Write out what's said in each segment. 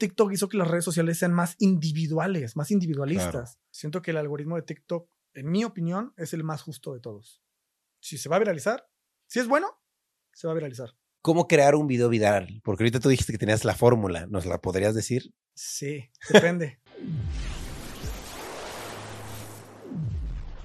TikTok hizo que las redes sociales sean más individuales, más individualistas. Siento que el algoritmo de TikTok, en mi opinión, es el más justo de todos. Si se va a viralizar, si es bueno, se va a viralizar. ¿Cómo crear un video viral? Porque ahorita tú dijiste que tenías la fórmula. ¿Nos la podrías decir? Sí, depende.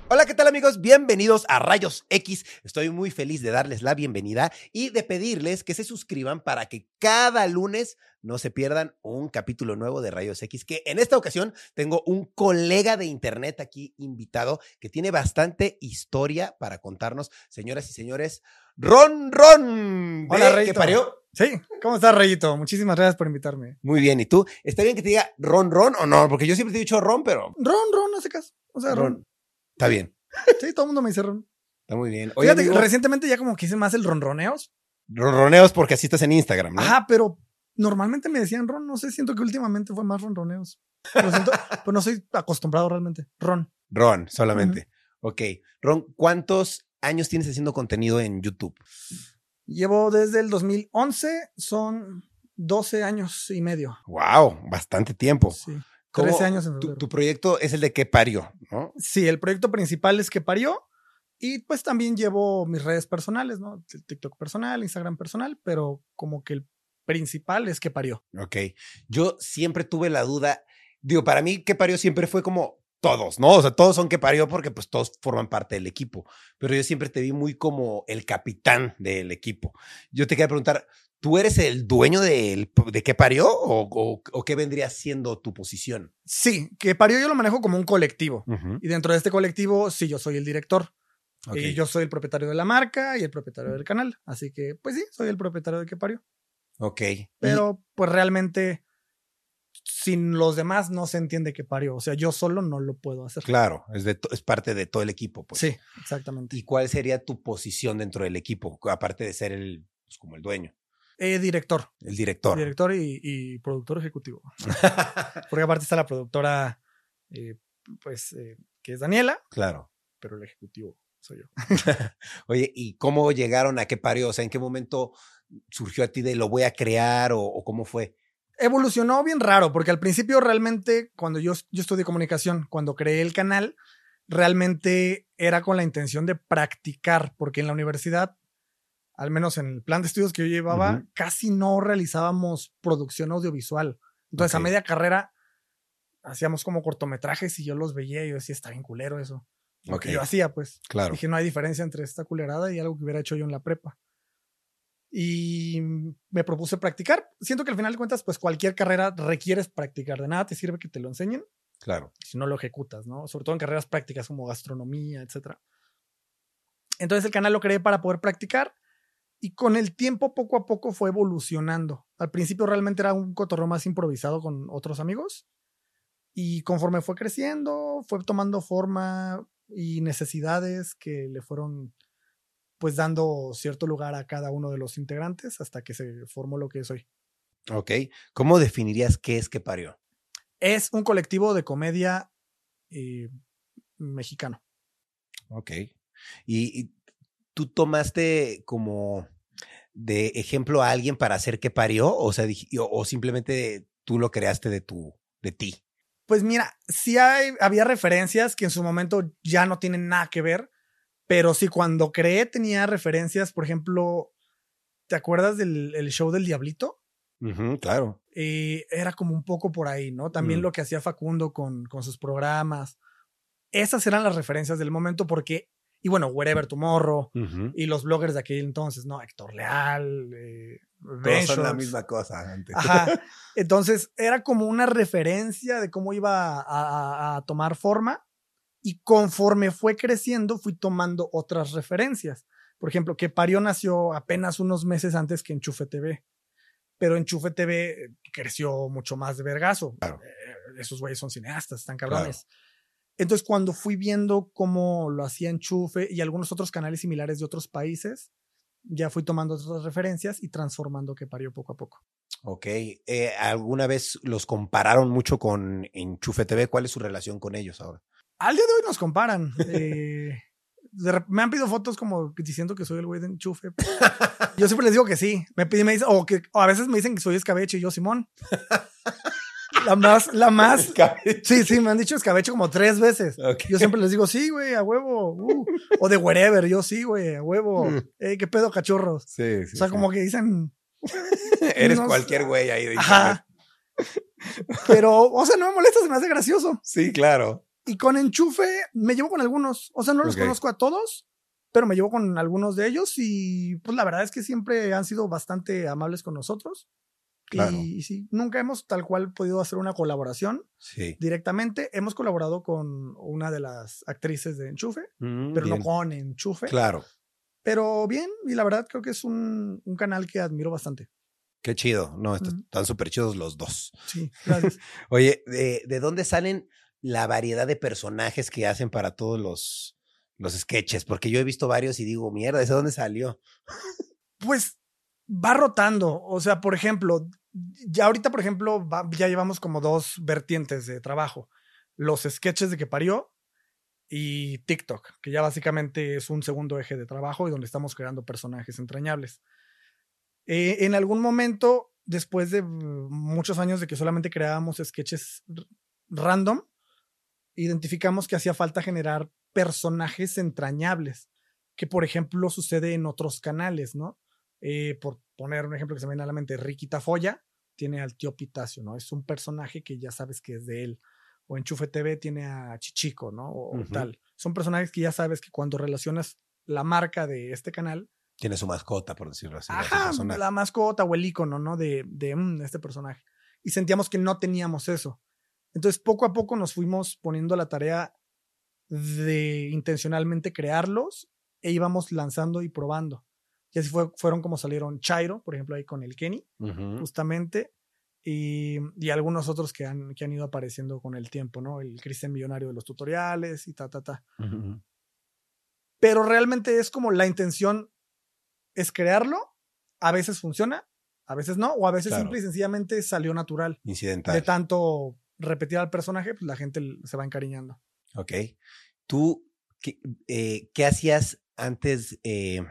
Hola, ¿qué tal amigos? Bienvenidos a Rayos X. Estoy muy feliz de darles la bienvenida y de pedirles que se suscriban para que cada lunes no se pierdan un capítulo nuevo de Rayos X, que en esta ocasión tengo un colega de internet aquí invitado que tiene bastante historia para contarnos. Señoras y señores, Ron Ron. Hola, ¿Qué Rayito. parió? Sí, ¿cómo estás, Rayito? Muchísimas gracias por invitarme. Muy bien, ¿y tú? ¿Está bien que te diga Ron Ron o no? Porque yo siempre te he dicho Ron, pero Ron, Ron, no hace caso. O sea, Ron. Está bien, Sí, todo el mundo me dice Ron. está muy bien. Oye, Fíjate, amigo, recientemente ya como que hice más el ronroneos. ronroneos porque así estás en Instagram, ¿no? Ajá, pero normalmente me decían Ron. No sé, siento que últimamente fue más ronroneos. Pero, siento, pero no soy acostumbrado realmente. Ron. Ron, solamente. Ok. Ron, ¿cuántos años tienes haciendo contenido en YouTube? Llevo desde el 2011, son 12 años y medio. Wow, bastante tiempo. Sí. ¿Cómo- 13 años en tu, proyecto es el de qué parió, ¿no? Sí, el proyecto principal es que parió. Y pues también llevo mis redes personales, ¿no? TikTok personal, Instagram personal, pero como que el principal es que parió. Ok. Yo siempre tuve la duda. Digo, para mí, qué parió siempre fue como todos, ¿no? O sea, todos son que parió porque pues todos forman parte del equipo. Pero yo siempre te vi muy como el capitán del equipo. Yo te quería preguntar, ¿tú eres el dueño del- de qué parió o, o- o qué vendría siendo tu posición? Sí, que parió yo lo manejo como un colectivo. Ujú. Y dentro de este colectivo, sí, yo soy el director. Ok. Y yo soy el propietario de la marca y el propietario del canal. Así que, pues sí, soy el propietario de que parió. Ok. Pero, pues realmente, sin los demás no se entiende que parió. O sea, yo solo no lo puedo hacer. claro, es, de es parte de todo el equipo. Pues. Sí, exactamente. ¿Y cuál sería tu posición dentro del equipo? Aparte de ser el, pues, como el dueño, Eh, director. el director. Director y, y productor ejecutivo. Porque aparte está la productora, eh, pues, eh, que es Daniela, claro. pero el ejecutivo soy yo. Oye, ¿y cómo llegaron a qué parió? O sea, ¿en qué momento surgió a ti de lo voy a crear o, o cómo fue? Evolucionó bien raro, porque al principio realmente, cuando yo, yo estudié comunicación, cuando creé el canal, realmente era con la intención de practicar, porque en la universidad, al menos en el plan de estudios que yo llevaba, casi no realizábamos producción audiovisual. Entonces, a media carrera, hacíamos como cortometrajes y yo los veía y yo decía, está bien culero eso. Lo que yo hacía, pues. Claro. Dije, no hay diferencia entre esta culerada y algo que hubiera hecho yo en la prepa. Y me propuse practicar. Siento que al final de cuentas, pues cualquier carrera requieres practicar. De nada te sirve que te lo enseñen Claro. si no lo ejecutas, ¿no? Sobre todo en carreras prácticas como gastronomía, etcétera. Entonces el canal lo creé para poder practicar y con el tiempo poco a poco fue evolucionando. Al principio realmente era un cotorreo más improvisado con otros amigos y conforme fue creciendo, fue tomando forma y necesidades que le fueron pues dando cierto lugar a cada uno de los integrantes hasta que se formó lo que es hoy. Ok. ¿Cómo definirías qué es que parió? Es un colectivo de comedia eh, mexicano. Ok. ¿Y, y tú tomaste como de ejemplo a alguien para hacer que parió? O sea, o, simplemente tú lo creaste de tu, de ti. Pues mira, sí hay, había referencias que en su momento ya no tienen nada que ver, pero sí cuando creé tenía referencias, por ejemplo, ¿te acuerdas del el show del Diablito? Claro. Eh, era como un poco por ahí, ¿no? También lo que hacía Facundo con, con sus programas. Esas eran las referencias del momento porque, y bueno, Wherever Tomorrow y los bloggers de aquel entonces, ¿no? Héctor Leal, eh, Todos son la misma cosa antes. Ajá. Entonces era como una referencia de cómo iba a, a- a tomar forma y conforme fue creciendo fui tomando otras referencias. Por ejemplo, que Parió nació apenas unos meses antes que Enchufe TV, pero Enchufe TV creció mucho más de vergazo. Claro. Eh, Esos güeyes son cineastas, están cabrones. Entonces cuando fui viendo cómo lo hacía Enchufe y algunos otros canales similares de otros países, ya fui tomando otras referencias y transformando que parió poco a poco. Ok. Eh, ¿Alguna vez los compararon mucho con Enchufe TV? ¿Cuál es su relación con ellos ahora? Al día de hoy nos comparan. eh, me han pedido fotos como diciendo que soy el güey de enchufe. Yo siempre les digo que sí. Me piden, me dicen, o que o a veces me dicen que soy escabeche y yo Simón. La más, la más. Escabeche. Sí, sí, me han dicho escabeche como tres veces. Yo siempre les digo, sí, güey, a huevo. uh". O de wherever, yo sí, güey, a huevo. Mm. Ey, ¿Qué pedo, cachorros? Sí, sí. O sea, sí. como que dicen, Eres cualquier güey ahí de ajá. Pero, o sea, no me molesta, se me hace gracioso. Sí, claro. Y con enchufe me llevo con algunos. O sea, no los conozco a todos, pero me llevo con algunos de ellos y pues la verdad es que siempre han sido bastante amables con nosotros. Claro. Y, sí, nunca hemos tal cual podido hacer una colaboración Sí. directamente. Hemos colaborado con una de las actrices de Enchufe, Mm, pero bien. no con Enchufe. Claro. Pero bien, y la verdad creo que es un, un canal que admiro bastante. Qué chido. No, están súper chidos los dos. Sí, gracias. Oye, ¿de, de dónde salen la variedad de personajes que hacen para todos los, los sketches? Porque yo he visto varios y digo, mierda, ¿ese dónde salió? Pues va rotando. O sea, por ejemplo, ya ahorita, por ejemplo, ya llevamos como dos vertientes de trabajo. Los sketches de que parió y TikTok, que ya básicamente es un segundo eje de trabajo y donde estamos creando personajes entrañables. Eh, en algún momento, después de muchos años de que solamente creábamos sketches random, identificamos que hacía falta generar personajes entrañables, que por ejemplo sucede en otros canales, ¿no? Eh, por poner un ejemplo que se me viene a la mente, Ricky Tafoya tiene al tío Pitacio, ¿no? Es un personaje que ya sabes que es de él. O Enchufe TV tiene a Chichico, ¿no? O, tal. Son personajes que ya sabes que cuando relacionas la marca de este canal, Tiene su mascota, por decirlo así. ajá, la mascota o el icono, ¿no? De, de mm, este personaje. Y sentíamos que no teníamos eso. Entonces, poco a poco nos fuimos poniendo la tarea de intencionalmente crearlos e íbamos lanzando y probando. Y así fue, fueron como salieron Chairo, por ejemplo, ahí con el Kenny, justamente, y, y algunos otros que han, que han ido apareciendo con el tiempo, ¿no? El Cristian Millonario de los tutoriales y ta, ta, ta. Pero realmente es como la intención es crearlo, a veces funciona, a veces no, o a veces Claro. simple y sencillamente salió natural. Incidental. De tanto repetir al personaje, pues la gente se va encariñando. Ok. ¿Tú qué, eh, qué hacías antes? eh,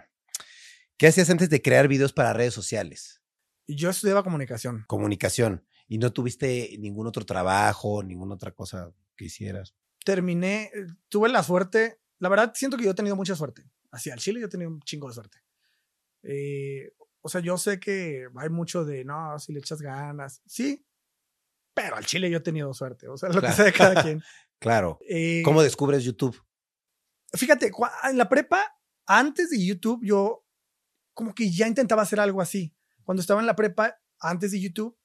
¿Qué hacías antes de crear videos para redes sociales? Yo estudiaba comunicación. Comunicación. ¿Y no tuviste ningún otro trabajo, ninguna otra cosa que hicieras? Terminé, eh, tuve la suerte, la verdad siento que yo he tenido mucha suerte. Hacia el Chile yo he tenido un chingo de suerte. Eh, o sea, yo sé que hay mucho de, no, si le echas ganas, sí, pero al Chile yo he tenido suerte. O sea, lo Claro. que sea de cada quien. Claro. Eh, ¿Cómo descubres YouTube? fíjate, en la prepa, antes de YouTube, yo como que ya intentaba hacer algo así. Cuando estaba en la prepa, antes de YouTube,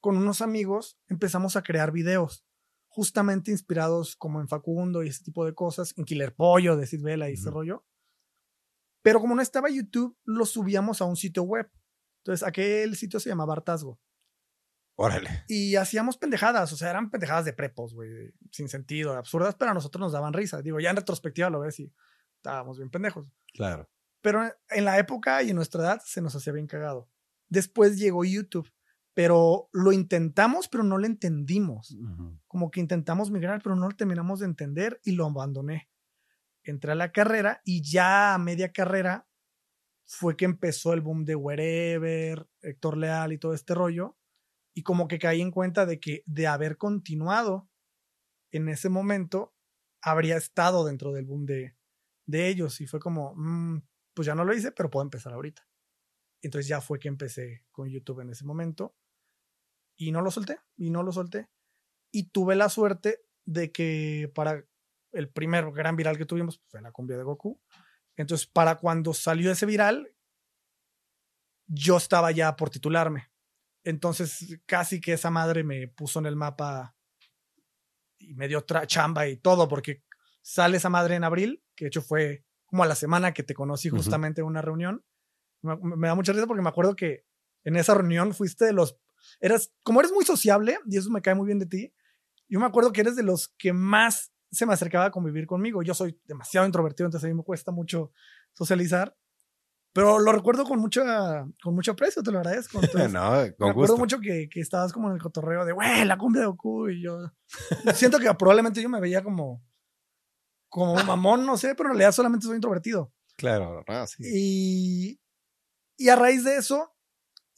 con unos amigos empezamos a crear videos, justamente inspirados como en Facundo y ese tipo de cosas, en Killer Pollo de Sid Vela y ese Ujú. rollo. Pero como no estaba YouTube, lo subíamos a un sitio web. Entonces, aquel sitio se llamaba Hartazgo. Órale. Y hacíamos pendejadas, o sea, eran pendejadas de prepos, güey, sin sentido, absurdas, pero a nosotros nos daban risa. Digo, ya en retrospectiva lo ves y estábamos bien pendejos. Claro. Pero en la época y en nuestra edad se nos hacía bien cagado. Después llegó YouTube, pero lo intentamos, pero no lo entendimos. Como que intentamos migrar, pero no lo terminamos de entender y lo abandoné. Entré a la carrera y ya a media carrera fue que empezó el boom de Wherever, Héctor Leal y todo este rollo. Y como que caí en cuenta de que de haber continuado en ese momento, habría estado dentro del boom de, de ellos. Y fue como, mm, pues ya no lo hice, pero puedo empezar ahorita. Entonces ya fue que empecé con YouTube en ese momento. Y no lo solté, y no lo solté. Y tuve la suerte de que para el primer gran viral que tuvimos pues, fue la cumbia de Goku. Entonces, para cuando salió ese viral, yo estaba ya por titularme. Entonces, casi que esa madre me puso en el mapa y me dio chamba y todo, porque sale esa madre en abril, que de hecho fue como a la semana que te conocí justamente en una reunión. Me, me da mucha risa porque me acuerdo que en esa reunión fuiste de los. Eras, como eres muy sociable, y eso me cae muy bien de ti, yo me acuerdo que eres de los que más se me acercaba a convivir conmigo. Yo soy demasiado introvertido, entonces a mí me cuesta mucho socializar. Pero lo recuerdo con mucha, con mucho aprecio, te lo agradezco. Entonces, no, me con acuerdo gusto. mucho que, que estabas como en el cotorreo de, güey, la cumbia de Goku. Y yo siento que probablemente yo me veía como, como mamón, no sé, pero en realidad solamente soy introvertido. Claro, no, sí. Y, y a raíz de eso,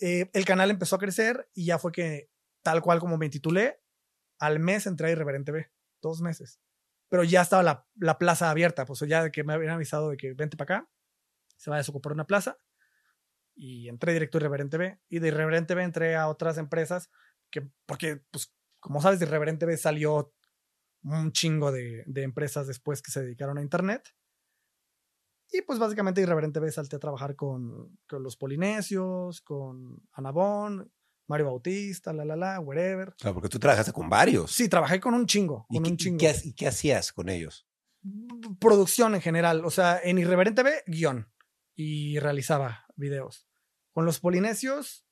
eh, el canal empezó a crecer y ya fue que, tal cual como me titulé, Al mes entré a Irreverente B, dos meses. Pero ya estaba la, la plaza abierta, pues ya de que me habían avisado de que vente para acá, se va a desocupar una plaza. Y entré directo a Irreverente B. Y de Irreverente B entré a otras empresas, que, porque, pues, como sabes, de Irreverente B salió un chingo de, de empresas después que se dedicaron a Internet. Y pues básicamente Irreverente B salté a trabajar con, con los Polinesios, con Anabón, Mario Bautista, la la la, wherever. Claro, porque tú trabajaste con varios. Sí, trabajé con un chingo, ¿Y, con qué, un y chingo. qué ha- y qué hacías con ellos? Producción en general, o sea, en Irreverente B, guion. Y realizaba videos. Con los Polinesios,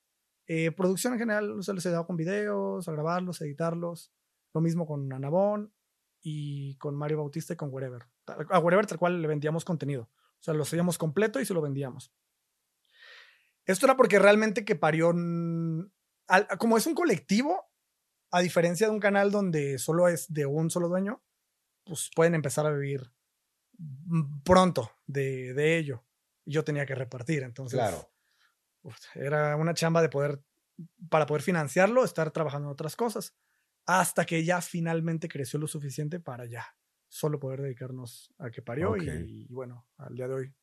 eh, producción en general, o sea, les ayudaba con videos, a grabarlos, a editarlos. Lo mismo con Anabón y con Mario Bautista y con Wherever. A Wherever tal cual le vendíamos contenido. O sea, lo hacíamos completo y se lo vendíamos. Esto era porque realmente que parió, como es un colectivo, a diferencia de un canal donde solo es de un solo dueño, pues pueden empezar a vivir pronto de, de ello. Yo tenía que repartir, entonces uf, era una chamba de poder, para poder financiarlo, estar trabajando en otras cosas, hasta que ya finalmente creció lo suficiente para ya solo poder dedicarnos a que parió y, y bueno, al día de hoy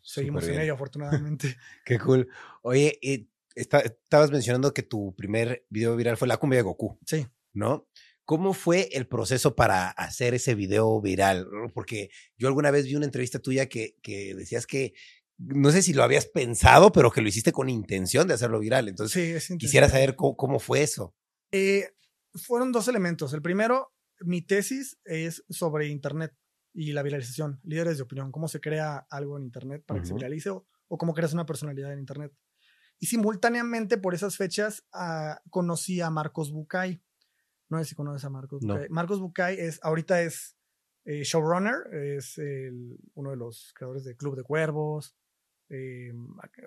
seguimos en ello afortunadamente. Qué cool. Oye, y está- estabas mencionando que tu primer video viral fue la cumbia de Goku, sí. ¿no? ¿Cómo fue el proceso para hacer ese video viral? Porque yo alguna vez vi una entrevista tuya que, que decías que, no sé si lo habías pensado, pero que lo hiciste con intención de hacerlo viral. Entonces, Sí, quisiera saber cómo, cómo fue eso. Eh, fueron dos elementos. El primero, mi tesis es sobre Internet y la viralización, líderes de opinión, cómo se crea algo en Internet para que se viralice o, o cómo creas una personalidad en Internet. Y simultáneamente por esas fechas ah, conocí a Marcos Bucay. No sé si conoces a Marcos No. Bucay. Marcos Bucay es, ahorita es eh, showrunner, es el- uno de los creadores de Club de Cuervos, eh,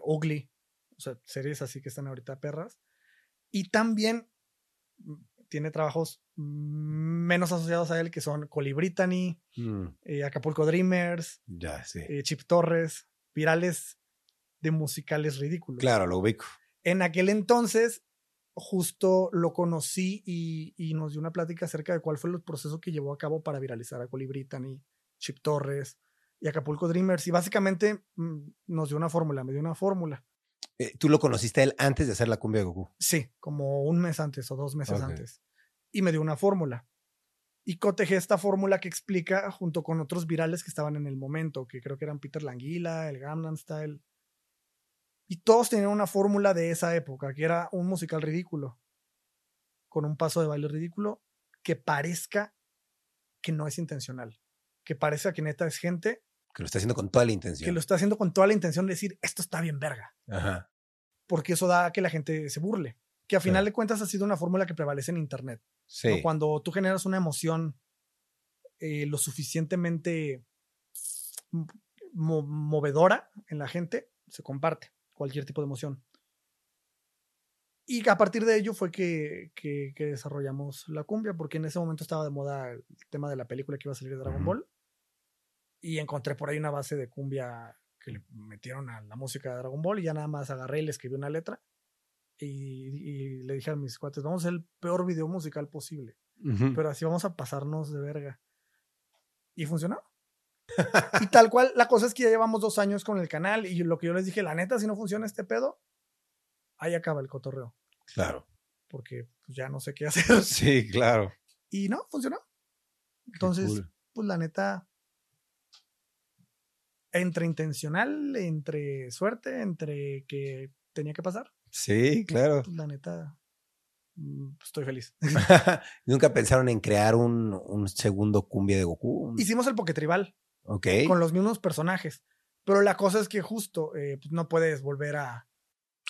Ugly, o sea, series así que están ahorita perras. Y también tiene trabajos menos asociados a él, que son Colibritany, Mm, eh, Acapulco Dreamers, ya, sí. eh, Chip Torres, virales de musicales ridículos. Claro, lo ubico. En aquel entonces, justo lo conocí y, y nos dio una plática acerca de cuál fue el proceso que llevó a cabo para viralizar a Colibritany, Chip Torres y Acapulco Dreamers. Y básicamente mm, nos dio una fórmula, me dio una fórmula. Eh, ¿Tú lo conociste a él antes de hacer la cumbia de Goku? Sí, como un mes antes o dos meses antes. Y me dio una fórmula. Y cotejé esta fórmula que explica junto con otros virales que estaban en el momento, que creo que eran Peter Languila, el Gangnam Style. Y todos tenían una fórmula de esa época, que era un musical ridículo, con un paso de baile ridículo, que parezca que no es intencional, que parezca que neta es gente Que lo está haciendo con toda la que intención. lo está haciendo con toda la intención de decir, esto está bien verga Ajá. porque eso da a que la gente se burle. Que a final de cuentas ha sido una fórmula que prevalece en Internet. ¿no? Sí. Cuando tú generas una emoción eh, lo suficientemente mo- movedora en la gente, se comparte cualquier tipo de emoción. Y a partir de ello fue que, que- que desarrollamos la cumbia, porque en ese momento estaba de moda el tema de la película que iba a salir de Dragon. Ball. Y encontré por ahí una base de cumbia que le metieron a la música de Dragon Ball y ya nada más agarré y le escribí una letra. Y, y le dije a mis cuates, vamos a hacer el peor video musical posible pero así vamos a pasarnos de verga. Y funcionó. y tal cual, la cosa es que ya llevamos dos años con el canal y lo que yo les dije, la neta, si no funciona este pedo, ahí acaba el cotorreo, Claro. porque pues, ya no sé qué hacer. Sí, claro. Y no, funcionó. Entonces, cool. pues la neta, entre intencional, entre suerte, entre que tenía que pasar, Sí, claro. pues la neta, mm, estoy feliz. ¿Nunca pensaron en crear un, un segundo cumbia de Goku? Hicimos el Poketribal. Ok. con los mismos personajes. Pero la cosa es que justo eh, pues no puedes volver a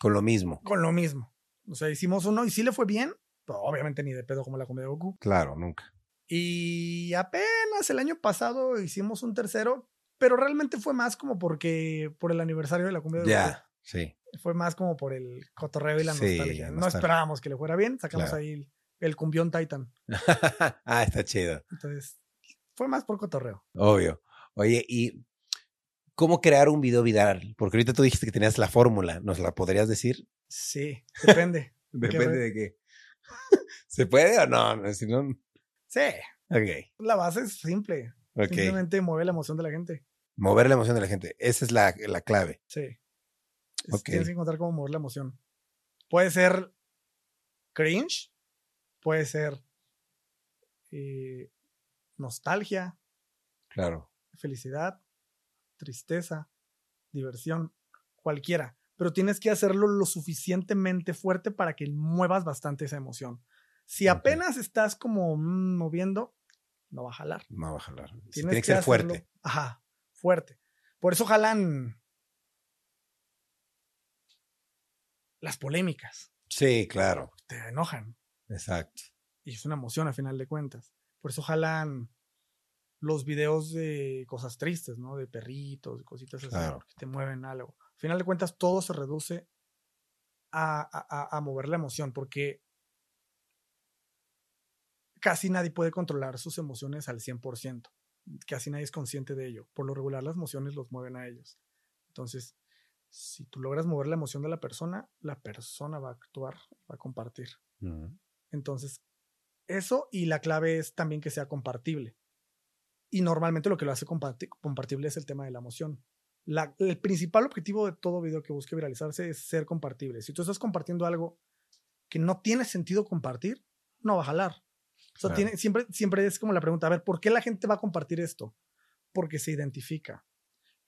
Con lo mismo. con lo mismo. O sea, hicimos uno y sí le fue bien, pero obviamente ni de pedo como la comedia de Goku. Claro, nunca. Y apenas el año pasado hicimos un tercero, pero realmente fue más como porque por el aniversario de la comedia de Ya, sí. Fue más como por el cotorreo y la Sí, nostalgia. No esperábamos que le fuera bien, sacamos Claro. ahí el, el cumbión Titan. ah, está chido. Entonces, fue más por cotorreo. Obvio. Oye, ¿y cómo crear un video viral? Porque ahorita tú dijiste que tenías la fórmula. ¿Nos la podrías decir? Sí, depende. Depende de qué. ¿Se puede o no? si no... Sí. Ok. La base es simple. Simplemente mueve la emoción de la gente. Mover la emoción de la gente. Esa es la, la clave. Sí. Tienes que encontrar cómo mover la emoción. Puede ser cringe, puede ser eh, nostalgia, Claro. felicidad, tristeza, diversión, cualquiera. Pero tienes que hacerlo lo suficientemente fuerte para que muevas bastante esa emoción. Si apenas estás como mm, moviendo, no va a jalar. No va a jalar. Tienes tiene que ser hacerlo- fuerte. Ajá, fuerte. Por eso jalan las polémicas. Sí, claro. Te enojan. Exacto. Y es una emoción a final de cuentas. Por eso jalan los videos de cosas tristes, ¿no? De perritos, de cositas así, Claro. que te mueven algo. A final de cuentas, todo se reduce a- a mover la emoción, porque casi nadie puede controlar sus emociones al 100%. Casi nadie es consciente de ello. Por lo regular, las emociones los mueven a ellos. Entonces, si tú logras mover la emoción de la persona, la persona va a actuar, va a compartir. Entonces, eso y la clave es también que sea compartible. Y normalmente lo que lo hace comparti- compartible es el tema de la emoción. La- el principal objetivo de todo video que busque viralizarse es ser compartible. Si tú estás compartiendo algo que no tiene sentido compartir, no va a jalar. Sea, Claro. tiene, siempre, siempre es como la pregunta, a ver, ¿por qué la gente va a compartir esto? Porque se identifica,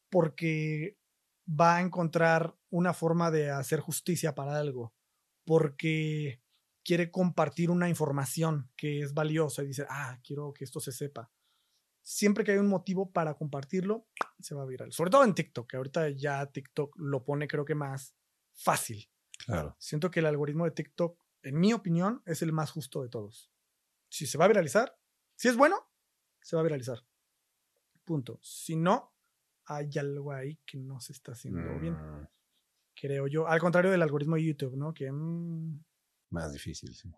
porque va a encontrar una forma de hacer justicia para algo, porque quiere compartir una información que es valiosa y dice, ah, quiero que esto se sepa. Siempre que hay un motivo para compartirlo, se va a viral. Sobre todo en TikTok, que ahorita ya TikTok lo pone creo que más fácil. Claro. Siento que el algoritmo de TikTok, en mi opinión, es el más justo de todos. Si se va a viralizar, si es bueno, se va a viralizar. Punto. Si no, hay algo ahí que no se está haciendo bien, Mm, creo yo. Al contrario del algoritmo de YouTube, ¿no? Que mm, Más difícil, sí.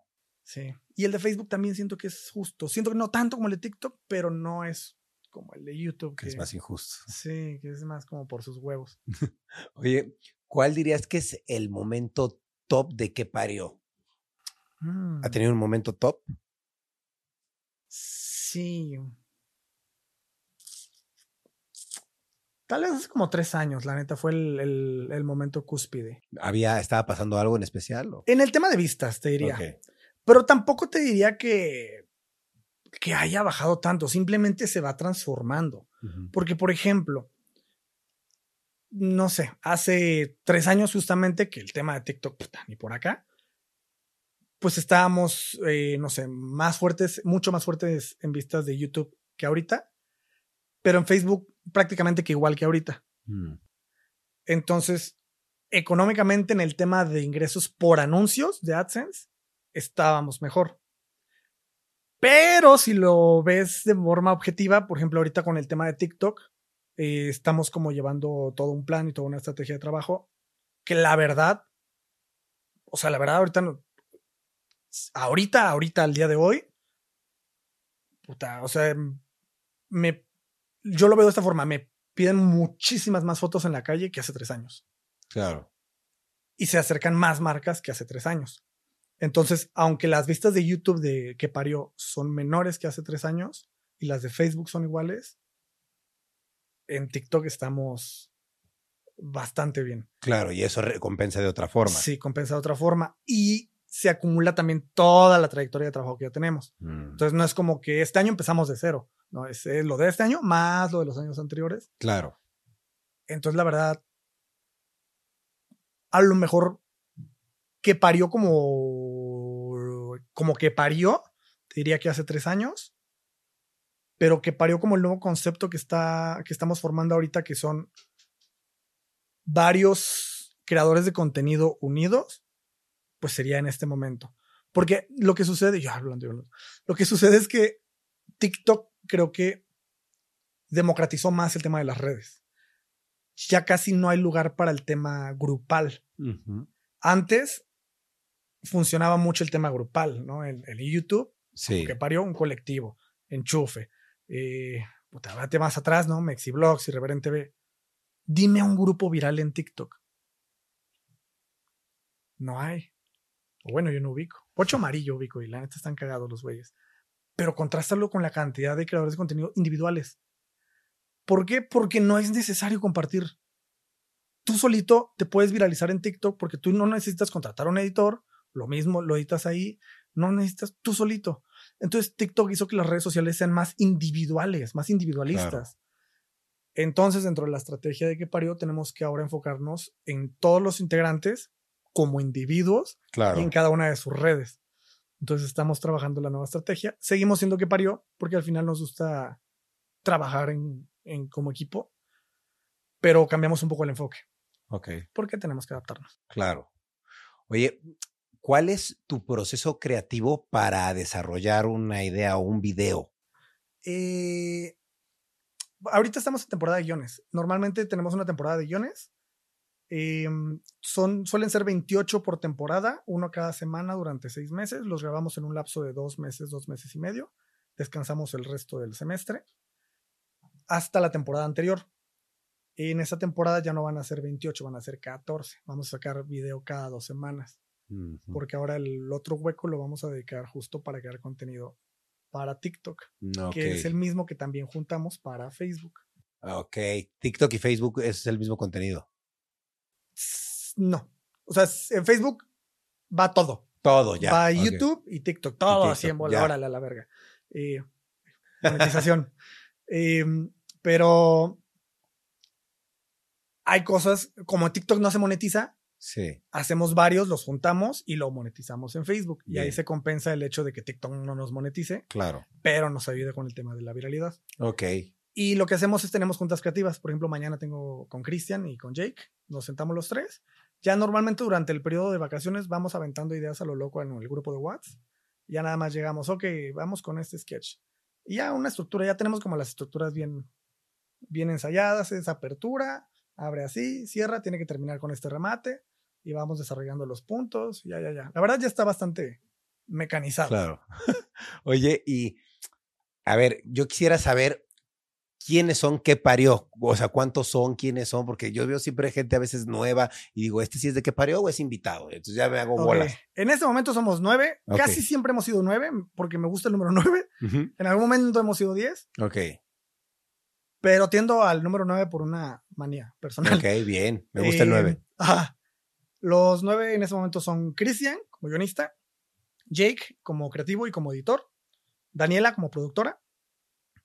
sí. Y el de Facebook también siento que es justo. Siento que no tanto como el de TikTok, pero no es como el de YouTube. Que es más injusto. Sí, que es más como por sus huevos. Oye, ¿cuál dirías que es el momento top de que parió? Mm, ¿Ha tenido un momento top? Sí. Tal vez hace como tres años, la neta, fue el, el- el momento cúspide. ¿Había, estaba pasando algo en especial? o? En el tema de vistas, te diría. Pero tampoco te diría que, que haya bajado tanto, simplemente se va transformando. Porque, por ejemplo, no sé, hace tres años justamente que el tema de TikTok, puta, ni por acá, pues estábamos, eh, no sé, más fuertes, mucho más fuertes en vistas de YouTube que ahorita, pero en Facebook prácticamente que igual que ahorita. Mm, Entonces, económicamente en el tema de ingresos por anuncios de AdSense, estábamos mejor. Pero si lo ves de forma objetiva, por ejemplo, ahorita con el tema de TikTok, eh, estamos como llevando todo un plan y toda una estrategia de trabajo que la verdad, o sea, la verdad ahorita, no- ahorita, ahorita, al día de hoy, puta, o sea, me, yo lo veo de esta forma, me piden muchísimas más fotos en la calle que hace tres años Claro. y se acercan más marcas que hace tres años. Entonces, aunque las vistas de YouTube de que parió son menores que hace tres años y las de Facebook son iguales, en TikTok estamos bastante bien. Claro, y eso recompensa de otra forma. Sí, compensa de otra forma. Y se acumula también toda la trayectoria de trabajo que ya tenemos. Mm, Entonces, no es como que este año empezamos de cero. No, es eh, lo de este año más lo de los años anteriores. Claro. Entonces, la verdad, a lo mejor que parió como, como que parió, te diría que hace tres años, pero que parió como el nuevo concepto que, está, que estamos formando ahorita, que son varios creadores de contenido unidos, pues sería en este momento. Porque lo que sucede, yo hablando, yo hablando, lo que sucede es que TikTok creo que democratizó más el tema de las redes. Ya casi no hay lugar para el tema grupal. Antes funcionaba mucho el tema grupal, ¿no? En YouTube, Sí. que parió un colectivo, enchufe. Eh, puta, vete más atrás, ¿no? Mexiblogs, Irreverente TV. Dime un grupo viral en TikTok. No hay. O bueno, yo no ubico. Pocho amarillo ubico y la neta están cagados los güeyes. Pero contrástalo con la cantidad de creadores de contenido individuales. ¿Por qué? Porque no es necesario compartir. Tú solito te puedes viralizar en TikTok porque tú no necesitas contratar a un editor, lo mismo lo editas ahí, no necesitas tú solito. Entonces TikTok hizo que las redes sociales sean más individuales, más individualistas. Entonces, dentro de la estrategia de que parió, tenemos que ahora enfocarnos en todos los integrantes como individuos Claro. y en cada una de sus redes. Entonces estamos trabajando la nueva estrategia. Seguimos siendo que parió porque al final nos gusta trabajar en, en como equipo, pero cambiamos un poco el enfoque Ok, porque tenemos que adaptarnos. claro. Oye, ¿cuál es tu proceso creativo para desarrollar una idea o un video? Eh, ahorita estamos en temporada de guiones. Normalmente tenemos una temporada de guiones. Eh, son, suelen ser 28 por temporada, uno cada semana durante seis meses. Los grabamos en un lapso de dos meses, dos meses y medio. Descansamos el resto del semestre hasta la temporada anterior. En esa temporada ya no van a ser 28, van a ser 14. Vamos a sacar video cada dos semanas, porque ahora el otro hueco lo vamos a dedicar justo para crear contenido para TikTok Ok. que es el mismo que también juntamos para Facebook. Ok, TikTok y Facebook es el mismo contenido. No. O sea, en Facebook va todo. Todo ya. va. YouTube y TikTok. Todo TikTok, así en bola. ya. Órale a la verga. Eh, monetización. Em, pero hay cosas, como TikTok no se monetiza, Sí, hacemos varios, los juntamos y lo monetizamos en Facebook. Y ahí se compensa el hecho de que TikTok no nos monetice, claro. pero nos ayuda con el tema de la viralidad. Ok. Y lo que hacemos es tenemos juntas creativas. Por ejemplo, mañana tengo con Cristian y con Jake. Nos sentamos los tres. Ya normalmente durante el periodo de vacaciones vamos aventando ideas a lo loco en el grupo de WhatsApp. Ya nada más llegamos, ok, vamos con este sketch. Y ya una estructura, ya tenemos como las estructuras bien, bien ensayadas. Es apertura, abre así, cierra, tiene que terminar con este remate. Y vamos desarrollando los puntos. Ya, ya, ya. La verdad ya está bastante mecanizado. Claro. Oye, y a ver, yo quisiera saber quiénes son, qué parió, o sea, cuántos son, quiénes son, porque yo veo siempre gente a veces nueva y digo, este sí es de qué parió o es invitado. Entonces ya me hago Ok. bolas. En este momento somos nueve. Casi siempre hemos sido nueve porque me gusta el número nueve. En algún momento hemos sido 10, Ok, pero tiendo al número 9 por una manía personal. ok, bien. Me gusta el 9. ajá. Los 9 en ese momento son Cristian como guionista, Jake como creativo y como editor, Daniela como productora,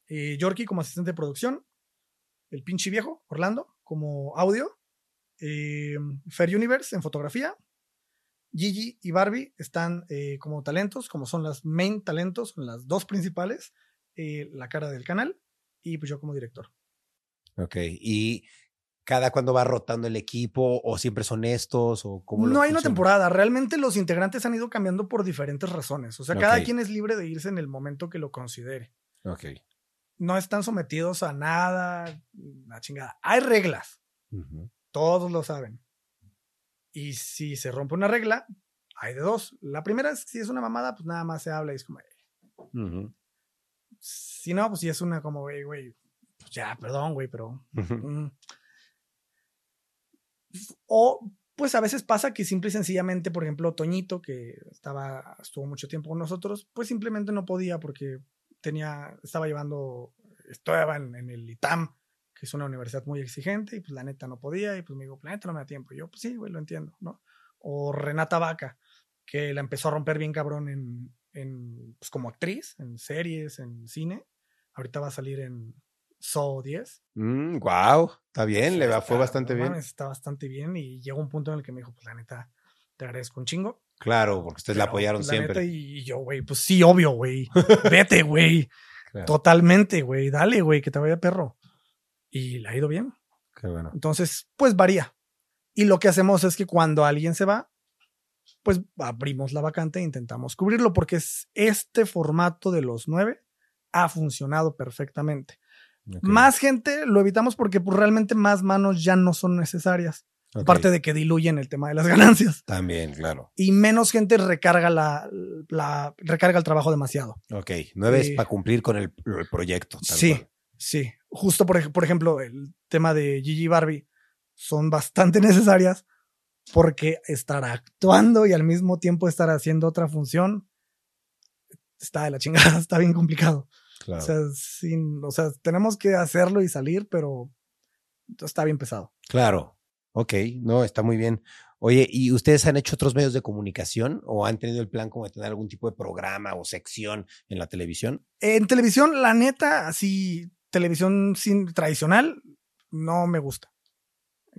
eh, Yorkie como asistente de producción, el pinche viejo, Orlando, como audio, eh, Fair Universe en fotografía, Gigi y Barbie están eh, como talentos, como son las main talentos, son las dos principales, eh, la cara del canal, y pues yo como director. Ok, y cada cuando va rotando el equipo o siempre son estos o cómo No hay una temporada, realmente los integrantes han ido cambiando por diferentes razones, o sea, cada quien es libre de irse en el momento que lo considere. Ok. No están sometidos a nada, la chingada. Hay reglas, todos lo saben. Y si se rompe una regla, hay de dos. La primera es si es una mamada, pues nada más se habla y es como, si no, pues si es una como, güey, güey, pues ya, perdón, güey, pero. Mm. O pues a veces pasa que simple y sencillamente, por ejemplo, Toñito, que estaba, estuvo mucho tiempo con nosotros, pues simplemente no podía porque tenía, estaba llevando, estaba en, en el ITAM, que es una universidad muy exigente, y pues la neta no podía, y pues me dijo, la neta no me da tiempo. Y yo, pues sí, güey, lo entiendo, ¿no? O Renata Vaca, que la empezó a romper bien cabrón en, en pues como actriz, en series, en cine. Ahorita va a salir en Saw 10. Mm, wow, está bien, le va, fue Está- bastante no bien. está bastante bien y llegó un punto en el que me dijo, pues la neta, te agradezco un chingo. Claro, porque ustedes la apoyaron pues, la siempre. neta, y, yo, güey, pues sí, obvio, güey. Vete, güey. Claro, Totalmente, güey. Dale, güey, que te vaya perro. Y le ha ido bien. qué bueno. Entonces, pues varía. Y lo que hacemos es que cuando alguien se va, pues abrimos la vacante e intentamos cubrirlo porque es este formato de los nueve ha funcionado perfectamente. Más gente lo evitamos porque pues, realmente más manos ya no son necesarias. Ok. Aparte de que diluyen el tema de las ganancias. También, claro. Y menos gente recarga la, la recarga el trabajo demasiado. Ok, nueve es para cumplir con el, el proyecto. Sí, cual. sí. Justo por, ej- por ejemplo, el tema de Gigi Barbie son bastante necesarias porque estar actuando y al mismo tiempo estar haciendo otra función está de la chingada, está bien complicado. Claro. O, sea, sin, o sea, tenemos que hacerlo y salir, pero está bien pesado. Claro. Ok, no, está muy bien. Oye, ¿y ustedes han hecho otros medios de comunicación o han tenido el plan como de tener algún tipo de programa o sección en la televisión? En televisión, la neta, así, televisión sin, tradicional, no me gusta.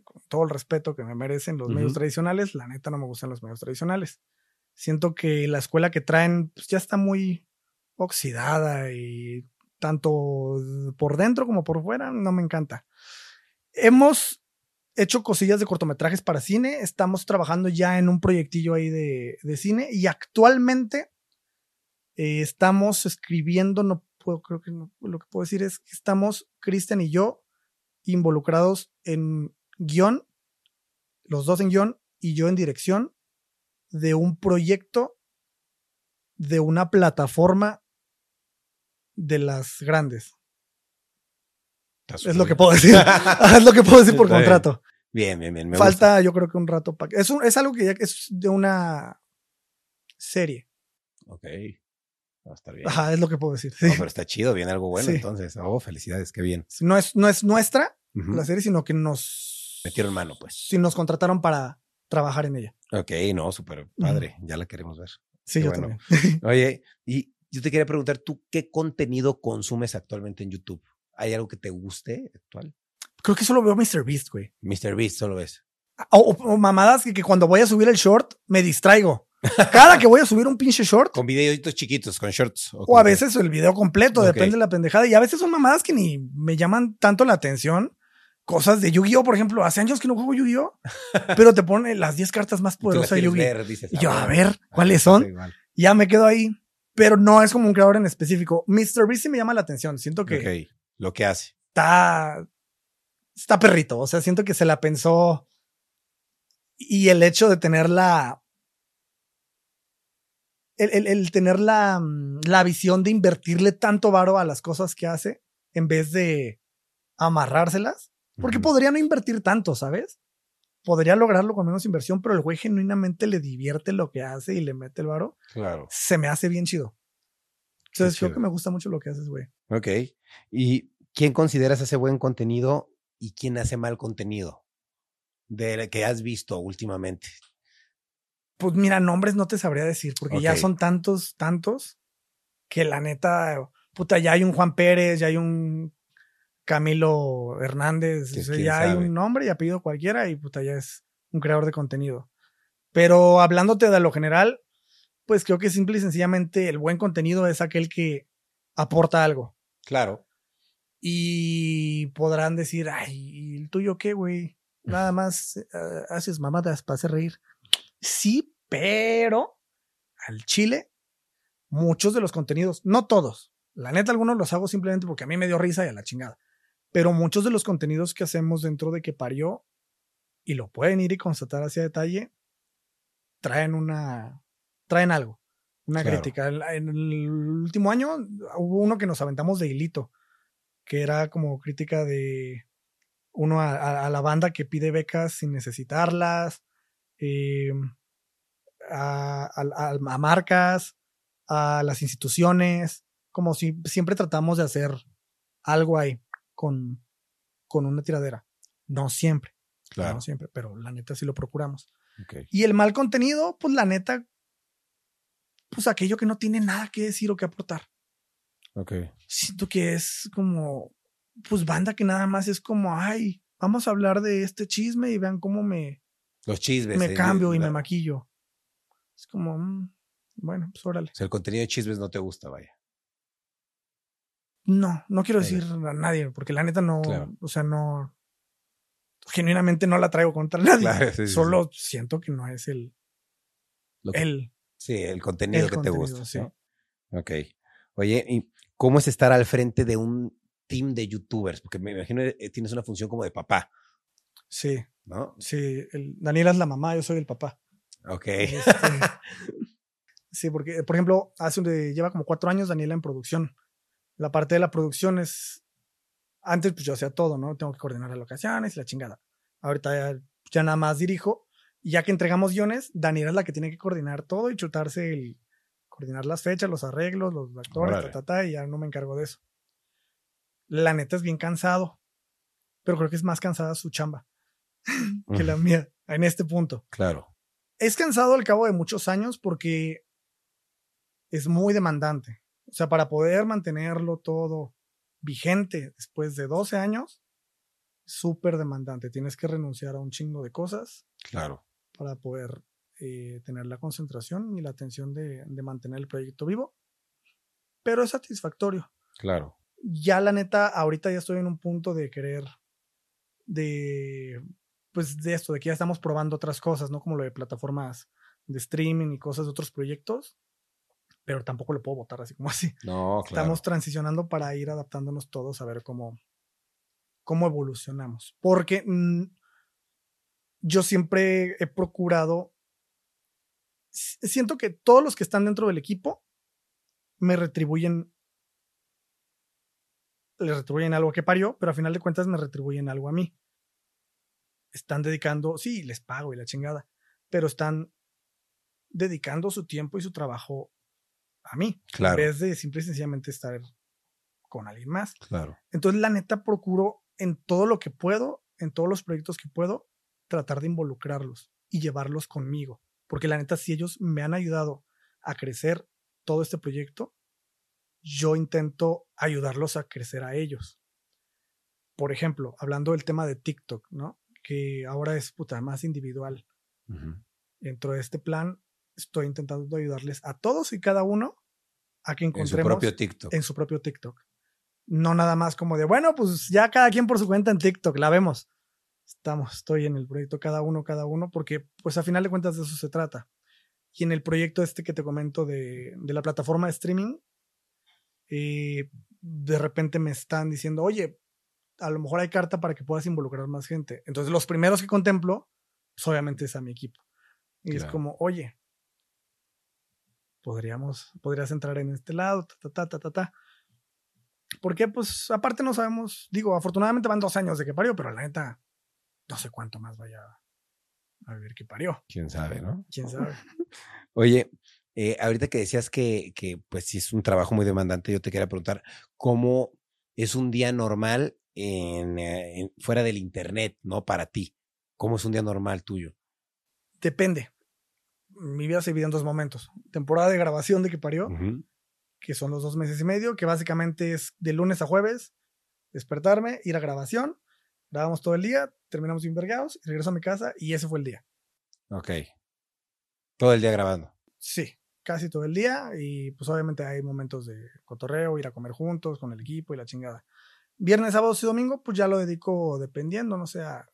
Con todo el respeto que me merecen los medios tradicionales, la neta no me gustan los medios tradicionales. Siento que la escuela que traen pues, ya está muy oxidada y tanto por dentro como por fuera no me encanta. Hemos hecho cosillas de cortometrajes para cine, estamos trabajando ya en un proyectillo ahí de, de cine y actualmente eh, estamos escribiendo, no puedo, creo que no, lo que puedo decir es que estamos, Cristian y yo, involucrados en guion, los dos en guion y yo en dirección de un proyecto de una plataforma de las grandes. Es lo que puedo decir. es lo que puedo decir por contrato. Bien, bien, bien. me Falta, gusta. yo creo que un rato para es, un- es algo que ya es de una serie. Ok. Va a estar bien. Ajá, es lo que puedo decir. sí. No, pero está chido, viene algo bueno Sí. entonces. Oh, felicidades, qué bien. No es, no es nuestra la serie, sino que nos Metieron mano, pues. sí nos contrataron para trabajar en ella. Ok, no, súper padre. Ya la queremos ver. Sí, Qué yo bueno. también. Oye, y yo te quería preguntar, ¿tú qué contenido consumes actualmente en YouTube? ¿Hay algo que te guste actual? Creo que solo veo Mr. Beast, güey. Mr. Beast, solo ves. O, o- o mamadas que, que cuando voy a subir el short me distraigo. Cada que voy a subir un pinche short, Con videitos chiquitos, con shorts. o a veces el video completo, depende de la pendejada. Y a veces son mamadas que ni me llaman tanto la atención. Cosas de Yu-Gi-Oh, por ejemplo. Hace años que no juego Yu-Gi-Oh, pero te pone las 10 cartas más poderosas de Yu-Gi-Oh. Y "Ah, yo, a bueno". ver, ¿cuáles Ah, son? sí. Ya me quedo ahí. Pero no es como un creador en específico. Mr. Beast sí me llama la atención. Siento que Ok, lo que hace. está, está perrito. O sea, siento que se la pensó. Y el hecho de tener la. El, el- el tener la, la visión de invertirle tanto varo a las cosas que hace en vez de amarrárselas. Porque podría no invertir tanto, ¿sabes? Podría lograrlo con menos inversión, pero el güey genuinamente le divierte lo que hace y le mete el varo. Claro. Se me hace bien chido. Entonces, creo chido. que me gusta mucho lo que haces, güey. Ok. ¿Y quién consideras hace buen contenido y quién hace mal contenido? De que has visto últimamente. Pues mira, nombres no te sabría decir, porque ya son tantos, tantos, que la neta, puta, ya hay un Juan Pérez, ya hay un Camilo Hernández, o sea, ya hay un nombre y apellido cualquiera y puta, ya es un creador de contenido. Pero hablándote de lo general, pues creo que simple y sencillamente el buen contenido es aquel que aporta algo. Claro. Y podrán decir, ay, ¿y el tuyo qué, güey? Nada más eh, haces mamadas para hacer reír. Sí, pero al chile, muchos de los contenidos, no todos, la neta, algunos los hago simplemente porque a mí me dio risa y a la chingada. Pero muchos de los contenidos que hacemos dentro de que parió, y lo pueden ir y constatar hacia detalle, traen una, traen algo, una Claro. crítica. En, en el último año hubo uno que nos aventamos de hilito, que era como crítica de uno a, a- a la banda que pide becas sin necesitarlas, eh, a, a- marcas, a las instituciones, como si siempre tratamos de hacer algo ahí con, con una tiradera. No siempre, Claro. no siempre, pero la neta sí lo procuramos. Y el mal contenido, pues la neta, pues aquello que no tiene nada que decir o que aportar. Ok. Siento que es como, pues banda que nada más es como, ay, vamos a hablar de este chisme y vean cómo me, Los chismes. me eh, cambio y la- me maquillo. Es como, mm, bueno, pues órale. O sea, el contenido de chismes no te gusta, vaya. No, no quiero decir a nadie, porque la neta no, Claro. o sea, no, genuinamente no la traigo contra nadie. Claro, sí, sí, sí. Solo siento que no es el, Lo que- el, sí, el contenido el que contenido, te gusta. sí. ¿no? Ok. Oye, ¿y cómo es estar al frente de un team de youtubers? Porque me imagino que tienes una función como de papá, sí, ¿no? sí, el, Daniela es la mamá, yo soy el papá. Ok. Este, sí, porque, por ejemplo, hace un- lleva como cuatro años Daniela en producción. La parte de la producción es. Antes, pues yo hacía todo, ¿no? Tengo que coordinar las locaciones y la chingada. Ahorita ya, ya nada más dirijo. Y ya que entregamos guiones, Daniela es la que tiene que coordinar todo y chutarse el. Coordinar las fechas, los arreglos, los actores, Órale. ta, ta, ta, y ya no me encargo de eso. La neta es bien cansado. Pero creo que es más cansada su chamba que la mía en este punto. Claro. Es cansado al cabo de muchos años porque es muy demandante. O sea, para poder mantenerlo todo vigente después de 12 años, súper demandante. Tienes que renunciar a un chingo de cosas Claro. para poder eh, tener la concentración y la atención de, de mantener el proyecto vivo. Pero es satisfactorio. Claro. Ya la neta, ahorita ya estoy en un punto de querer, de, pues de esto, de que ya estamos probando otras cosas, ¿no? Como lo de plataformas de streaming y cosas de otros proyectos. Pero tampoco lo puedo votar así como así. No, claro. Estamos transicionando para ir adaptándonos todos a ver cómo, cómo evolucionamos. Porque mm, yo siempre he procurado, siento que todos los que están dentro del equipo me retribuyen, les retribuyen algo que parió, pero a final de cuentas me retribuyen algo a mí. Están dedicando, sí, les pago y la chingada, pero están dedicando su tiempo y su trabajo a mí, Claro. en vez de simple y sencillamente estar con alguien más. Claro. Entonces, la neta, procuro en todo lo que puedo, en todos los proyectos que puedo, tratar de involucrarlos y llevarlos conmigo. Porque la neta, si ellos me han ayudado a crecer todo este proyecto, yo intento ayudarlos a crecer a ellos. Por ejemplo, hablando del tema de TikTok, ¿no? Que ahora es puta más individual. Dentro de este plan, estoy intentando ayudarles a todos y cada uno a que En su encontremos propio TikTok. en su propio TikTok. No nada más como de, bueno, pues ya cada quien por su cuenta en TikTok, la vemos. Estamos, estoy en el proyecto cada uno, cada uno, porque pues a final de cuentas de eso se trata. Y en el proyecto este que te comento de, de la plataforma de streaming, eh, de repente me están diciendo, oye, a lo mejor hay carta para que puedas involucrar más gente. Entonces los primeros que contemplo, pues obviamente es a mi equipo. Y es como, oye, podríamos, podrías entrar en este lado, ta, ta, ta, ta, ta. Porque, pues, aparte no sabemos, digo, afortunadamente van dos años de que parió, pero la neta, no sé cuánto más vaya a vivir que parió. Quién sabe, ¿no? Quién sabe. Oye, eh, ahorita que decías que, que, pues sí es un trabajo muy demandante, yo te quería preguntar cómo es un día normal en, eh, en- fuera del internet, ¿no? Para ti. ¿Cómo es un día normal tuyo? Depende. Mi vida se divide en dos momentos. Temporada de grabación de que parió, que son los dos meses y medio, que básicamente es de lunes a jueves, despertarme, ir a grabación, grabamos todo el día, terminamos bien vergados, y regreso a mi casa y ese fue el día. Ok. Todo el día grabando. Sí, casi todo el día y pues obviamente hay momentos de cotorreo, ir a comer juntos con el equipo y la chingada. Viernes, sábado y domingo pues ya lo dedico dependiendo, no sé, a-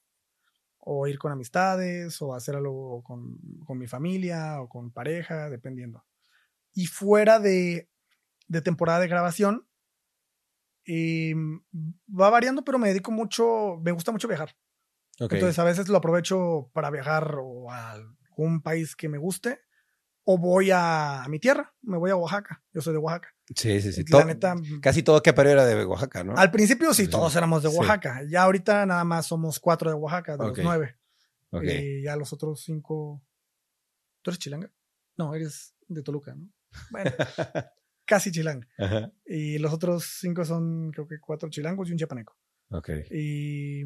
o ir con amistades o hacer algo con, con mi familia o con pareja, dependiendo. Y fuera de, de temporada de grabación, eh, va variando, pero me dedico mucho, me gusta mucho viajar. Ok. Entonces a veces lo aprovecho para viajar o a algún país que me guste o voy a, a mi tierra, me voy a Oaxaca. Yo soy de Oaxaca. sí, sí, sí. La To- neta, Casi todo que parió era de Oaxaca, ¿no? al principio sí, Sí. todos éramos de Sí. Oaxaca. Ya ahorita nada más somos cuatro de Oaxaca, de Ok. los nueve. Ok. Y ya los otros cinco. ¿Tú eres chilanga? No, eres de Toluca, ¿no? Bueno, casi chilanga. Ajá. Y los otros cinco son, creo que cuatro chilangos y un chiapaneco. Ok. Y,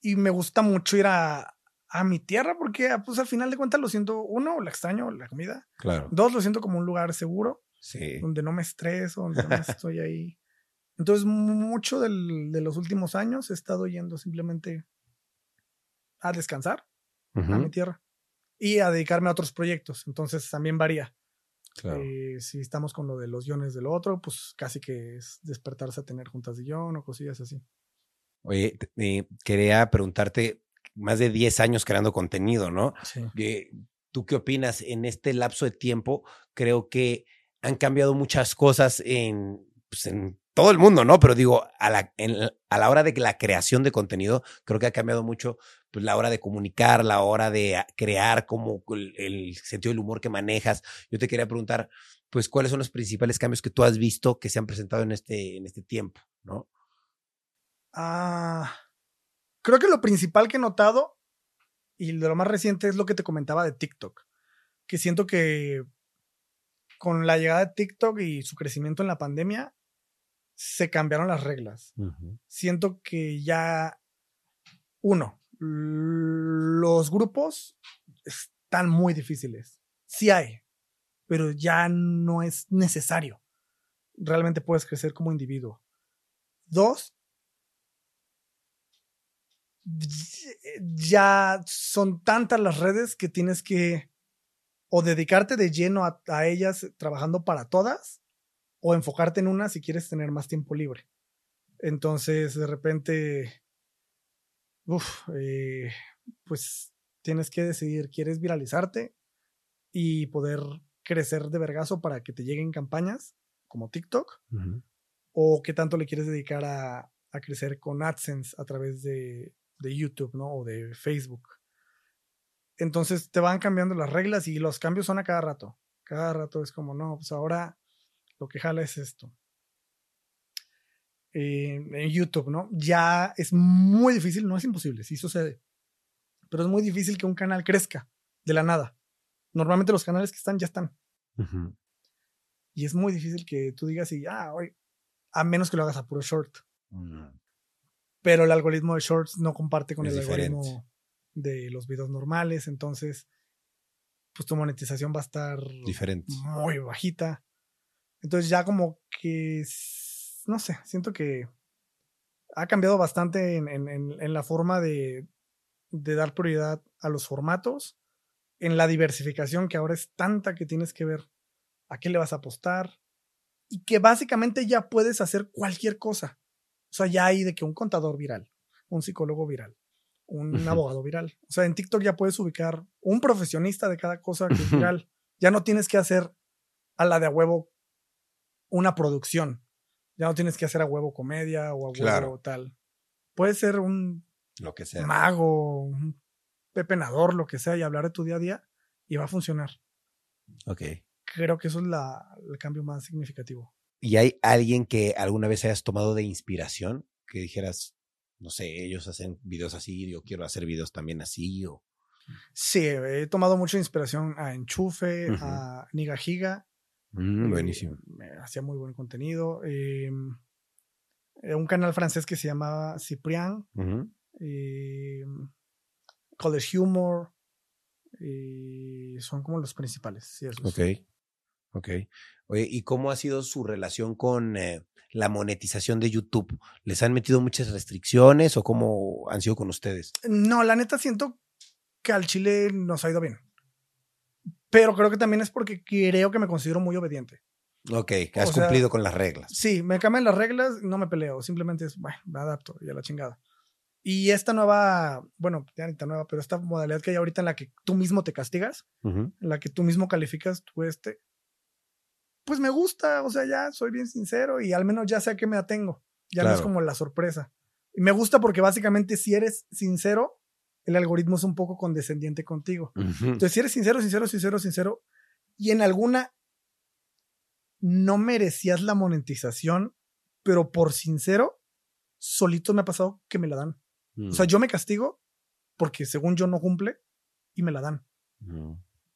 y me gusta mucho ir a, a mi tierra porque pues al final de cuentas lo siento, uno, la extraño, la comida. Claro. Dos, lo siento como un lugar seguro, Sí. donde no me estreso, donde no estoy ahí. Entonces, mucho del- de los últimos años he estado yendo simplemente a descansar a mi tierra y a dedicarme a otros proyectos. Entonces, también varía. Claro. Eh, si estamos con lo de los guiones del otro, pues casi que es despertarse a tener juntas de guion o cosillas así. Oye, eh, quería preguntarte, más de 10 años creando contenido, ¿no? Sí. Eh, ¿Tú qué opinas? En este lapso de tiempo, creo que han cambiado muchas cosas en, pues, en todo el mundo, ¿no? Pero digo, a la, en a la hora de la creación de contenido, creo que ha cambiado mucho pues, la hora de comunicar, la hora de a- crear, como el, el sentido del humor que manejas. Yo te quería preguntar, pues, ¿cuáles son los principales cambios que tú has visto que se han presentado en este, en este tiempo, ¿no? Ah, creo que lo principal que he notado Y de lo más reciente es lo que te comentaba de TikTok, que siento que con la llegada de TikTok y su crecimiento en la pandemia, se cambiaron las reglas. Siento que ya, uno, los grupos están muy difíciles. Sí hay, pero ya no es necesario. Realmente puedes crecer como individuo. Dos, ya son tantas las redes que tienes que o dedicarte de lleno a, ellas trabajando para todas o enfocarte en una si quieres tener más tiempo libre. Entonces, de repente, eh, pues tienes que decidir, ¿quieres viralizarte y poder crecer de vergazo para que te lleguen campañas como TikTok? ¿O qué tanto le quieres dedicar a, a crecer con AdSense a través de, de YouTube, ¿no? O de Facebook. Entonces te van cambiando las reglas y los cambios son a cada rato. Cada rato es como, no, pues ahora lo que jala es esto. en YouTube, ¿no? Ya es muy difícil, no es imposible, sí sucede, pero es muy difícil que un canal crezca de la nada. Normalmente los canales que están ya están. Y es muy difícil que tú digas, y, ah, hoy, a menos que lo hagas a puro short. Mm pero el algoritmo de Shorts no comparte con el algoritmo de los videos normales, entonces pues tu monetización va a estar diferente. Muy bajita. Entonces ya como que, no sé, siento que ha cambiado bastante en, la forma de, de, dar prioridad a los formatos, en la diversificación que ahora es tanta que tienes que ver a qué le vas a apostar y que básicamente ya puedes hacer cualquier cosa. O sea, ya hay de que un contador viral, un psicólogo viral, un abogado viral. O sea, en TikTok ya puedes ubicar un profesionista de cada cosa que es viral. Ya no tienes que hacer a la de a huevo una producción. Ya no tienes que hacer a huevo comedia o a huevo tal. Puede ser un lo que sea. mago, un pepenador, lo que sea, y hablar de tu día a día y va a funcionar. Ok. Creo que eso es la, el cambio más significativo. ¿Y hay alguien que alguna vez hayas tomado de inspiración? Que dijeras, no sé, ellos hacen videos así, yo quiero hacer videos también así, o... Sí, he tomado mucha inspiración a Enchufe, a Nigajiga. Mm, buenísimo. hacía muy buen contenido. Eh, un canal francés que se llamaba Cyprien. Eh, College Humor. son como los principales. Sí, ok. Ok. Oye, ¿y cómo ha sido su relación con eh, la monetización de YouTube? ¿Les han metido muchas restricciones o cómo han sido con ustedes? No, la neta siento que al Chile nos ha ido bien. Pero creo que también es porque creo que me considero muy obediente. Ok, que has cumplido con las reglas. Sí, me cambian las reglas, no me peleo, simplemente es, bueno, me adapto y a la chingada. Y esta nueva, bueno, ya ni tan nueva, pero esta modalidad que hay ahorita en la que tú mismo te castigas, en la que tú mismo calificas tu este, pues me gusta, o sea, ya soy bien sincero y al menos ya sé a qué me atengo. Ya no es como la sorpresa. Y me gusta porque básicamente si eres sincero, el algoritmo es un poco condescendiente contigo. Entonces, si eres sincero, sincero, sincero, sincero, y en alguna no merecías la monetización, pero por sincero, solito me ha pasado que me la dan. O sea, mm. yo me castigo porque según yo no cumple y me la dan.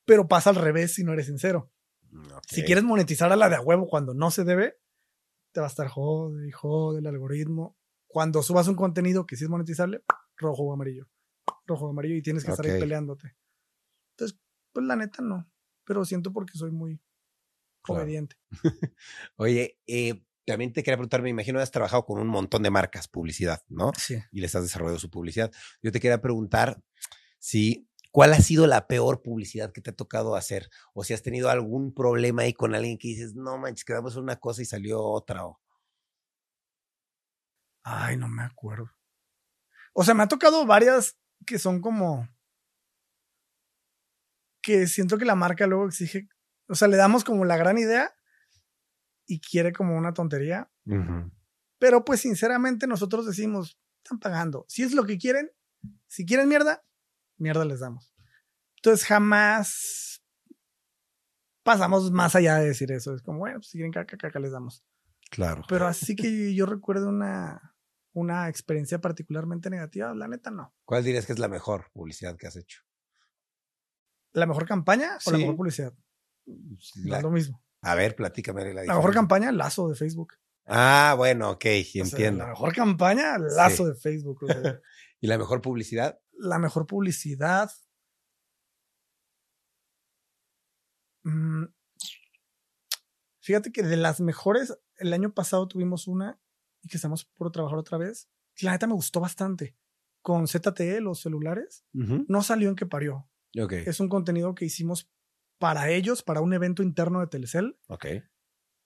Pero pasa al revés si no eres sincero. Si quieres monetizar a la de a huevo cuando no se debe, te va a estar jode y jode el algoritmo. Cuando subas un contenido que sí es monetizable, rojo o amarillo. Rojo o amarillo y tienes que estar ahí peleándote. Entonces, pues la neta no. Pero siento porque soy muy obediente. Oye, eh, también te quería preguntar, me imagino que has trabajado con un montón de marcas, publicidad, ¿no? Sí. Y les has desarrollado su publicidad. Yo te quería preguntar si ¿Cuál ha sido la peor publicidad que te ha tocado hacer? O si has tenido algún problema ahí con alguien que dices, no manches, quedamos una cosa y salió otra. O... Ay, no me acuerdo. O sea, me ha tocado varias que son como. que siento que la marca luego exige. O sea, le damos como la gran idea y quiere como una tontería. Pero pues sinceramente nosotros decimos, están pagando. Si es lo que quieren, si quieren mierda, mierda les damos. Entonces jamás pasamos más allá de decir eso. Es como, bueno, pues, si quieren caca, caca les damos. Claro. Pero así que yo recuerdo una una experiencia particularmente negativa, la neta no. ¿Cuál dirías que es la mejor publicidad que has hecho? ¿La mejor campaña o la mejor publicidad? La- es lo mismo. a ver, platícame la La mejor campaña, lazo de Facebook. Ah, bueno, ok, O sea, entiendo. la mejor campaña, lazo Sí. de Facebook. o sea, ¿Y la mejor publicidad? La mejor publicidad. Mm, Fíjate que de las mejores, el año pasado tuvimos una y que estamos por trabajar otra vez. La neta me gustó bastante. Con ZTE, los celulares, no salió en que parió. Es un contenido que hicimos para ellos, para un evento interno de Telecel. ok.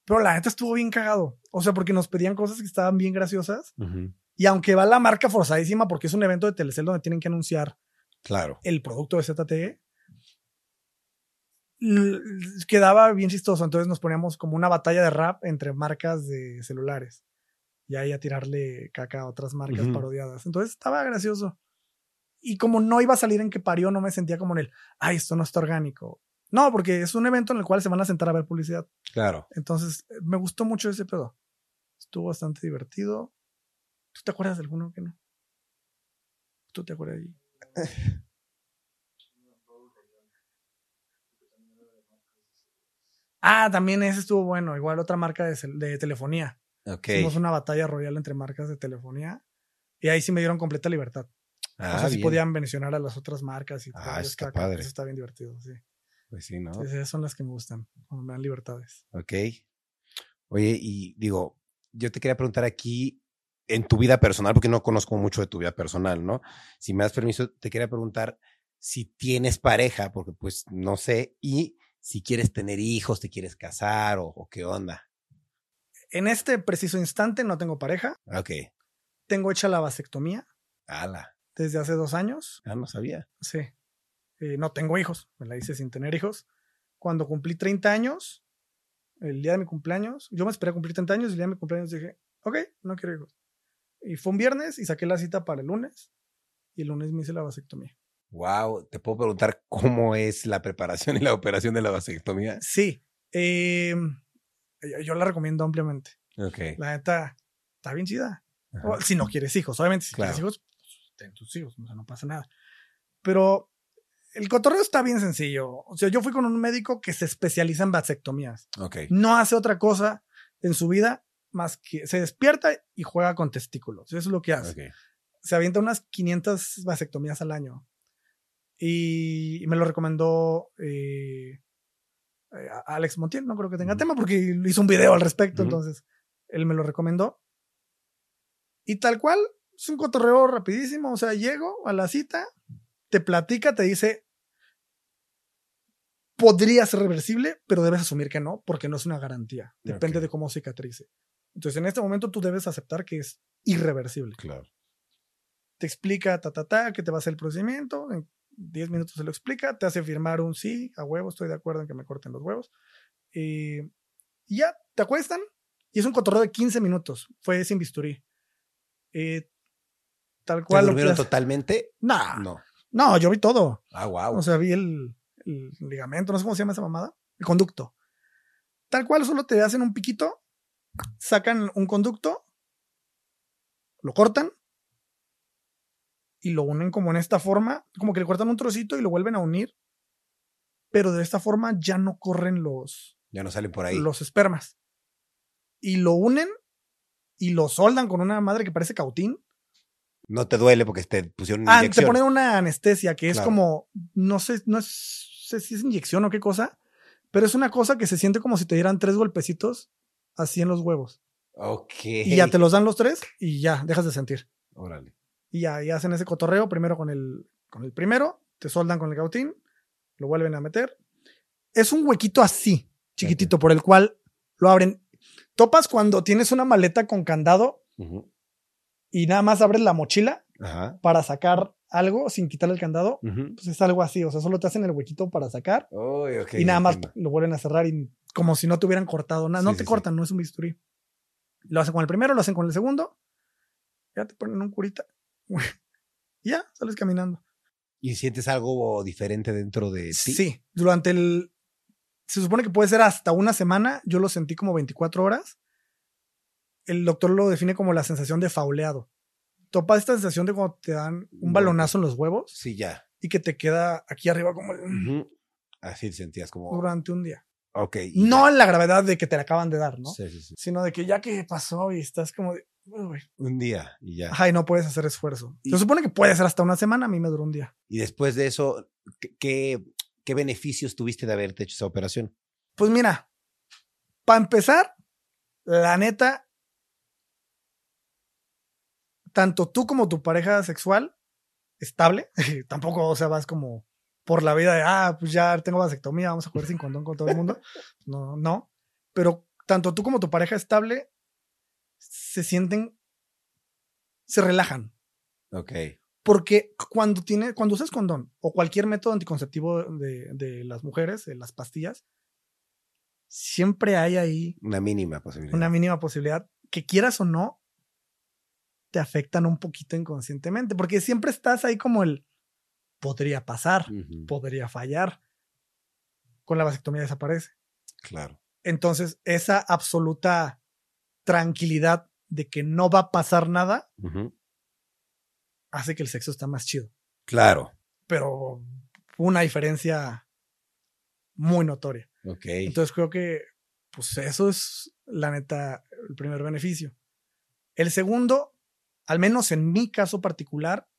Pero la neta estuvo bien cagado. O sea, porque nos pedían cosas que estaban bien graciosas. Ujú. Y aunque va la marca forzadísima, porque es un evento de Telecel donde tienen que anunciar Claro. el producto de ZTE, quedaba bien chistoso. Entonces nos poníamos como una batalla de rap entre marcas de celulares. Y ahí a tirarle caca a otras marcas parodiadas. Entonces estaba gracioso. Y como no iba a salir en que parió, no me sentía como en el, ay, esto no está orgánico. No, porque es un evento en el cual se van a sentar a ver publicidad. Claro. Entonces, eh, me gustó mucho ese pedo. Estuvo bastante divertido. ¿Tú te acuerdas de alguno que no? ¿Tú te acuerdas de ahí? Ah, también ese estuvo bueno. Igual otra marca de, de telefonía. Ok. Hicimos una batalla royal entre marcas de telefonía. Y ahí sí me dieron completa libertad. Ah, o sea, sí bien. podían mencionar a las otras marcas y Ah, ponerles está caca. padre. Eso está bien divertido, sí. Pues sí, ¿no? Sí, Esas son las que me gustan, cuando me dan libertades. Ok. Oye, y digo, yo te quería preguntar aquí en tu vida personal, porque no conozco mucho de tu vida personal, ¿no? Si me das permiso, te quería preguntar si tienes pareja, porque pues no sé, y si quieres tener hijos, te quieres casar o, o qué onda. En este preciso instante no tengo pareja. Ok. Tengo hecha la vasectomía Ala. desde hace dos años. Ah, no sabía. Sí. Eh, no tengo hijos. Me la hice sin tener hijos. Cuando cumplí 30 años, el día de mi cumpleaños, yo me esperé a cumplir 30 años y el día de mi cumpleaños dije, ok, no quiero hijos. Y fue un viernes y saqué la cita para el lunes. Y el lunes me hice la vasectomía. Wow, te puedo preguntar cómo es la preparación y la operación de la vasectomía. Sí. eh, yo, yo la recomiendo ampliamente. Ok. La neta, está bien chida. O, si no quieres hijos, obviamente, si Claro. quieres hijos, pues, ten tus hijos, o sea, no pasa nada. Pero el cotorreo está bien sencillo. O sea, yo fui con un médico que se especializa en vasectomías. No hace otra cosa en su vida más que se despierta y juega con testículos. Eso es lo que hace. Se avienta unas 500 vasectomías al año. Y me lo recomendó eh, eh, Alex Montiel. No creo que tenga tema porque hizo un video al respecto. Entonces, él me lo recomendó. Y tal cual, es un cotorreo rapidísimo. O sea, llego a la cita, te platica, te dice, podría ser reversible, pero debes asumir que no, porque no es una garantía. Depende de cómo cicatrice. Entonces, en este momento tú debes aceptar que es irreversible. Claro. Te explica, ta, ta, ta, que te va a hacer el procedimiento. En 10 minutos se lo explica, te hace firmar un sí, a huevo, estoy de acuerdo en que me corten los huevos. Eh, y ya, te acuestan y es un cotorreo de 15 minutos. Fue sin bisturí. Eh, tal ¿Te cual. lo que durmieron hace- totalmente? Nah, no. No. yo vi todo. Ah, wow. O sea, vi el, el ligamento, no sé cómo se llama esa mamada, el conducto. Tal cual, solo te hacen un piquito, sacan un conducto, lo cortan y lo unen como en esta forma, como que le cortan un trocito y lo vuelven a unir, pero de esta forma ya no corren los, ya no salen por ahí. los espermas. Y lo unen y lo soldan con una madre que parece cautín. No te duele porque te pusieron una Ah, te ponen una anestesia que es Claro. como, no sé, no sé si es inyección o qué cosa, pero es una cosa que se siente como si te dieran tres golpecitos así en los huevos. Ok. Y ya te los dan los tres y ya, dejas de sentir. Órale. Y ya, y hacen ese cotorreo primero con el, con el primero, te soldan con el cautín, lo vuelven a meter. Es un huequito así, chiquitito, por el cual lo abren. Topas cuando tienes una maleta con candado y nada más abres la mochila Ajá. para sacar algo sin quitarle el candado. Pues es algo así, o sea, solo te hacen el huequito para sacar y nada más entiendo. lo vuelven a cerrar y como si no te hubieran cortado nada. Sí, no te sí. cortan, no es un bisturí. Lo hacen con el primero, lo hacen con el segundo. Ya te ponen un curita. y ya, sales caminando. ¿Y sientes algo diferente dentro de ti? Sí, durante el... Se supone que puede ser hasta una semana. Yo lo sentí como 24 horas. El doctor lo define como la sensación de fauleado. Topa esta sensación de cuando te dan un balonazo en los huevos Sí, ya. y que te queda aquí arriba como el- Ujú. Así sentías como. durante un día. Ok. No en la gravedad de que te la acaban de dar, ¿no? Sí, sí, sí. Sino de que ya que pasó y estás como de, "Uy". Un día y ya. Ajá, y no puedes hacer esfuerzo. Y- Se supone que puede ser hasta una semana, a mí me duró un día. Y después de eso, ¿qué, qué, qué beneficios tuviste de haberte hecho esa operación? Pues mira, para empezar, la neta, tanto tú como tu pareja sexual estable, tampoco, o sea, vas como por la vida de, ah, pues ya tengo vasectomía, vamos a jugar sin condón con todo el mundo. No, no. Pero tanto tú como tu pareja estable se sienten, se relajan. Ok. Porque cuando tiene, cuando usas condón o cualquier método anticonceptivo de, de las mujeres, de las pastillas, siempre hay ahí Una mínima posibilidad. una mínima posibilidad que quieras o no, te afectan un poquito inconscientemente, porque siempre estás ahí como el podría pasar, podría fallar. Con la vasectomía desaparece. Claro. Entonces, esa absoluta tranquilidad de que no va a pasar nada hace que el sexo está más chido. Claro. Pero una diferencia muy notoria. Ok. Entonces creo que, pues eso es la neta, el primer beneficio. El segundo, al menos en mi caso particular,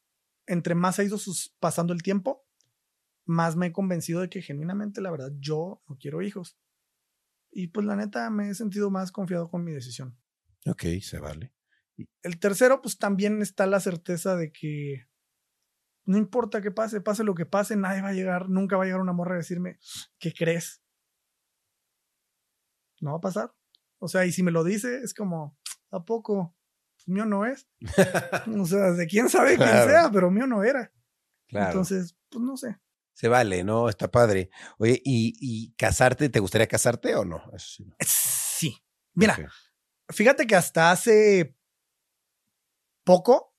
entre más ha ido sus- pasando el tiempo, más me he convencido de que genuinamente, la verdad, yo no quiero hijos. Y pues la neta, me he sentido más confiado con mi decisión. ok, se vale. El tercero, pues también está la certeza de que no importa qué pase, pase lo que pase, nadie va a llegar, nunca va a llegar una morra a decirme, ¿qué crees? No va a pasar. O sea, y si me lo dice, es como, ¿a poco? Mío no es. O sea, de quién sabe quién sea, pero mío no era. Claro. Entonces, pues no sé. se vale, ¿no? Está padre. Oye, ¿y, y casarte? ¿Te gustaría casarte o no? Eso sí. Mira, fíjate que hasta hace poco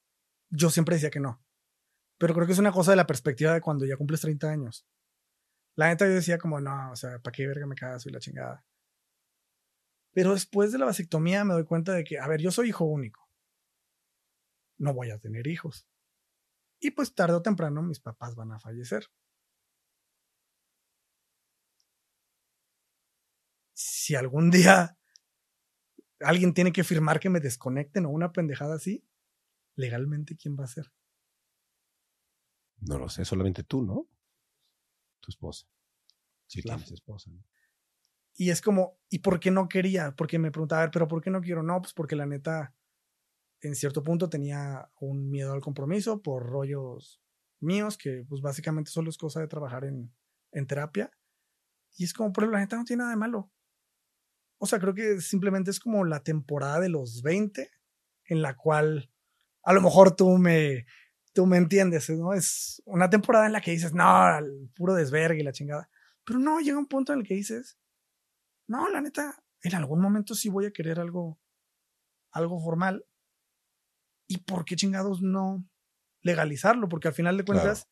yo siempre decía que no. Pero creo que es una cosa de la perspectiva de cuando ya cumples 30 años. La neta yo decía como, no, o sea, ¿para qué verga me caso y la chingada? Pero después de la vasectomía me doy cuenta de que, a ver, yo soy hijo único. No voy a tener hijos. Y pues tarde o temprano mis papás van a fallecer. Si algún día alguien tiene que firmar que me desconecten o una pendejada así, legalmente, ¿quién va a ser? No lo sé, solamente tú, ¿no? Tu esposa. Sí, Claro. tienes esposa. ¿no? Y es como, ¿y por qué no quería? Porque me preguntaba, a ver, ¿pero por qué no quiero? No, pues porque la neta, en cierto punto tenía un miedo al compromiso por rollos míos, que pues básicamente solo es cosa de trabajar en, en terapia. Y es como, pero la neta no tiene nada de malo. O sea, creo que simplemente es como la temporada de los 20 en la cual a lo mejor tú me, tú me entiendes, ¿no? Es una temporada en la que dices, no, al puro desvergue y la chingada. Pero no, llega un punto en el que dices, no, la neta, en algún momento sí voy a querer algo, algo formal. ¿Y por qué chingados no legalizarlo? Porque al final de Claro. cuentas,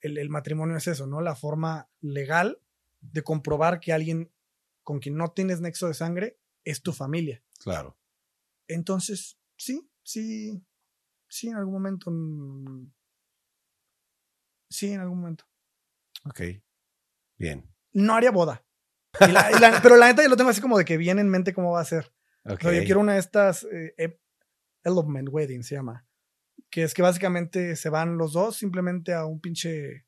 el, el matrimonio es eso, ¿no? La forma legal de comprobar que alguien con quien no tienes nexo de sangre es tu familia. Claro. Entonces, sí, sí, sí, en algún momento. mm, Sí, en algún momento. Ok. Bien. No haría boda. Y la- y la- pero la neta yo lo tengo así como de que viene en mente cómo va a ser. Ok. O sea, yo quiero una de estas eh, Elopement Wedding se llama. Que es que básicamente se van los dos simplemente a un pinche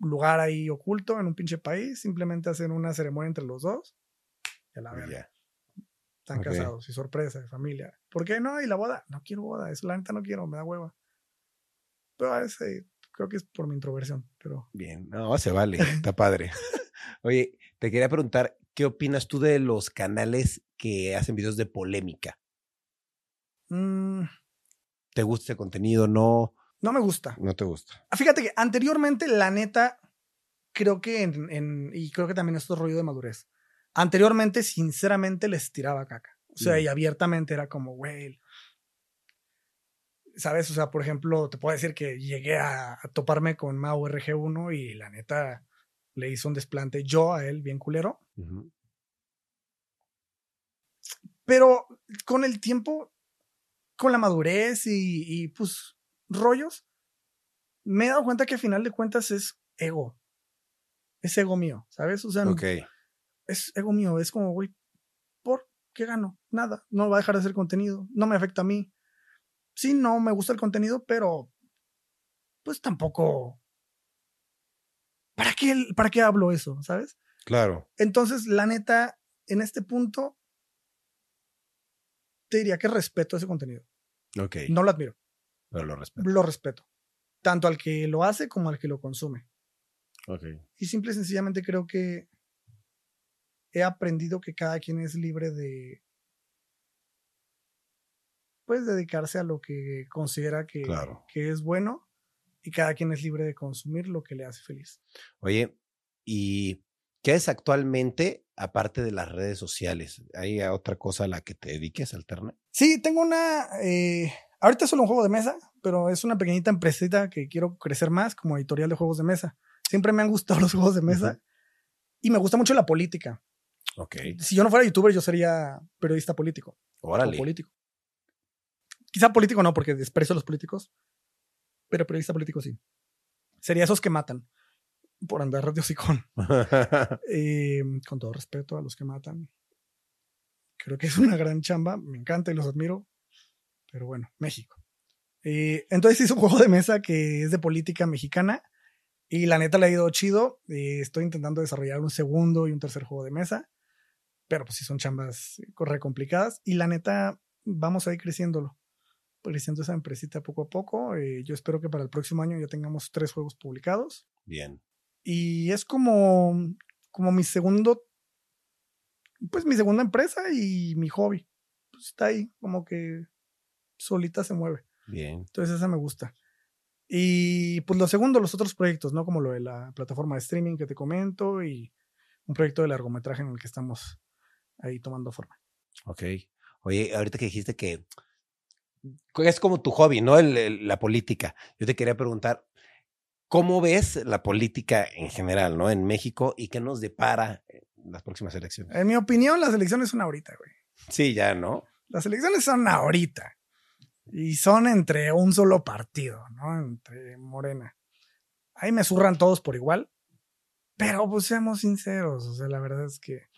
lugar ahí oculto en un pinche país. Simplemente hacen una ceremonia entre los dos. Y a la verga. Están casados y sorpresa de familia. ¿Por qué no? Y la boda. No quiero boda. Eso la neta no quiero. Me da hueva. Pero a veces creo que es por mi introversión. Pero Bien. No, se vale. Está padre. Oye, te quería preguntar, ¿qué opinas tú de los canales que hacen videos de polémica? Mm, ¿Te gusta ese contenido? No, no me gusta. no te gusta. Ah, Fíjate que anteriormente, la neta, creo que en, en- y creo que también esto es rollo de madurez. Anteriormente, sinceramente, les tiraba caca. O sea, Mm. y abiertamente era como, güey. ¿Sabes? O sea, por ejemplo, te puedo decir que llegué a, a toparme con Mau RG1 y la neta le hizo un desplante yo a él, bien culero. Pero con el tiempo con la madurez y, y, pues rollos, me he dado cuenta que a final de cuentas es ego. Es ego mío, ¿sabes? O sea, Ok. es ego mío. Es como, güey, ¿por qué gano? Nada. No va a dejar de hacer contenido. No me afecta a mí. Sí, no me gusta el contenido, pero pues tampoco. ¿Para qué, ¿Para qué hablo eso? ¿Sabes? Claro. Entonces, la neta, en este punto, te diría que respeto ese contenido. Ok. No lo admiro, Pero lo respeto. lo respeto. Tanto al que lo hace como al que lo consume. Ok. Y simple y sencillamente creo que he aprendido que cada quien es libre de pues dedicarse a lo que considera que, Claro. que es bueno y cada quien es libre de consumir lo que le hace feliz. Oye, ¿y qué es actualmente, aparte de las redes sociales? ¿Hay otra cosa a la que te dediques, alterna? Sí, tengo una. eh, ahorita es solo un juego de mesa, pero es una pequeñita empresita que quiero crecer más como editorial de juegos de mesa. Siempre me han gustado los juegos de mesa y me gusta mucho la política. Ok. Si yo no fuera youtuber, yo sería periodista político. o Órale. político. Quizá político no, porque desprecio a los políticos, pero periodista político sí. Sería esos que matan por andar de hocicón. Eh, con todo respeto a los que matan. Creo que es una gran chamba, me encanta y los admiro. Pero bueno, México. Eh, entonces hice un juego de mesa que es de política mexicana y la neta le ha ido chido. Eh, estoy intentando desarrollar un segundo y un tercer juego de mesa, pero pues sí son chambas re complicadas y la neta vamos a ir creciéndolo. Creciendo esa empresita poco a poco. Eh, yo espero que para el próximo año ya tengamos tres juegos publicados Bien. Y es como, como mi segundo, pues mi segunda empresa y mi hobby. Pues está ahí, como que solita se mueve. Bien. Entonces esa me gusta. Y pues lo segundo, los otros proyectos, ¿no? Como lo de la plataforma de streaming que te comento y un proyecto de largometraje en el que estamos ahí tomando forma. Ok. Oye, ahorita que dijiste que es como tu hobby, ¿no? El- el- la política. Yo te quería preguntar, ¿cómo ves la política en general, ¿no? En México y qué nos depara en las próximas elecciones. En mi opinión, las elecciones son ahorita, güey. Sí, ya, ¿no? Las elecciones son ahorita. Y son entre un solo partido, ¿no? Entre Morena. Ahí me zurran todos por igual. Pero pues seamos sinceros. O sea, la verdad es que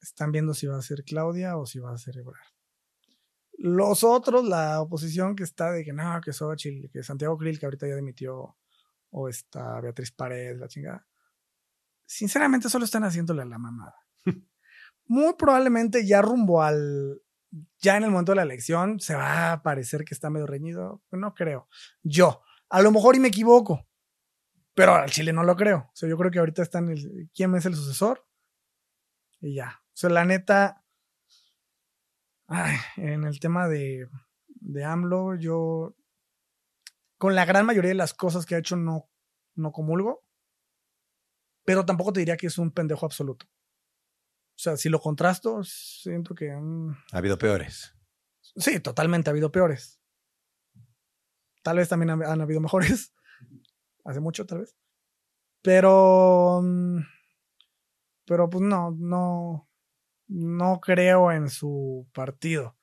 están viendo si va a ser Claudia o si va a ser Ebrard. Los otros, la oposición que está de que no, que Xochitl, que Santiago Krill, que ahorita ya dimitió, o está Beatriz Paredes, la chingada. Sinceramente, solo están haciéndole la mamada. Muy probablemente ya rumbo al. Ya en el momento de la elección se va a parecer que está medio reñido. No creo. Yo. A lo mejor y me equivoco. Pero al Chile no lo creo. O sea, yo creo que ahorita están el. ¿Quién es el sucesor? Y ya. O sea, la neta. Ay, en el tema de, de AMLO, yo. Con la gran mayoría de las cosas que ha hecho, no, no comulgo. Pero tampoco te diría que es un pendejo absoluto. O sea, si lo contrasto, siento que. mm, Ha habido peores. sí, totalmente ha habido peores. Tal vez también han, han habido mejores. Hace mucho, tal vez. Pero. mm, Pero pues no, no. No creo en su partido.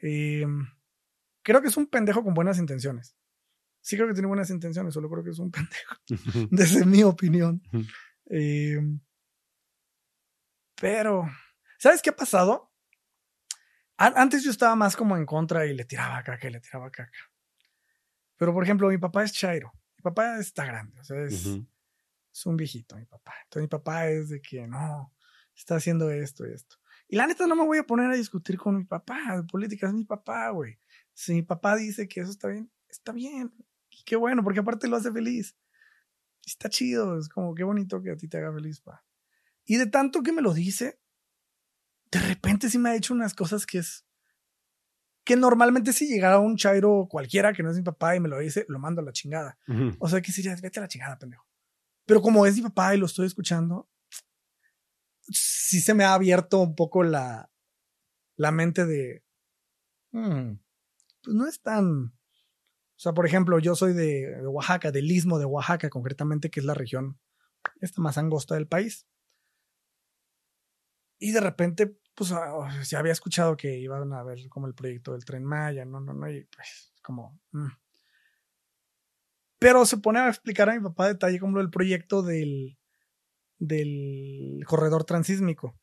Y, mm, creo que es un pendejo con buenas intenciones. Sí creo que tiene buenas intenciones, solo creo que es un pendejo. Desde mi opinión. Eh, pero, ¿sabes qué ha pasado? A- Antes yo estaba más como en contra y le tiraba caca y le tiraba caca. Pero, por ejemplo, mi papá es Chairo. Mi papá está grande, o sea, es, Ujú. es un viejito, mi papá. Entonces, mi papá es de que no, está haciendo esto y esto. Y la neta, no me voy a poner a discutir con mi papá de política, es mi papá, güey. Si mi papá dice que eso está bien, está bien. Y qué bueno, porque aparte lo hace feliz. Y está chido, es como qué bonito que a ti te haga feliz, pa. Y de tanto que me lo dice, de repente sí me ha hecho unas cosas que es. Que normalmente si llegara un chairo cualquiera que no es mi papá y me lo dice, lo mando a la chingada. O sea, que sería, vete a la chingada, pendejo. Pero como es mi papá y lo estoy escuchando, sí se me ha abierto un poco la, la mente de. "Mm, pues no es tan. O sea, por ejemplo, yo soy de, Oaxaca, del istmo de Oaxaca, concretamente, que es la región esta más angosta del país. Y de repente, pues ah, se había escuchado que iban a ver como el proyecto del tren Maya, no, no, no, y pues como... mm. Pero se pone a explicar a mi papá a detalle como el proyecto del, del corredor transísmico,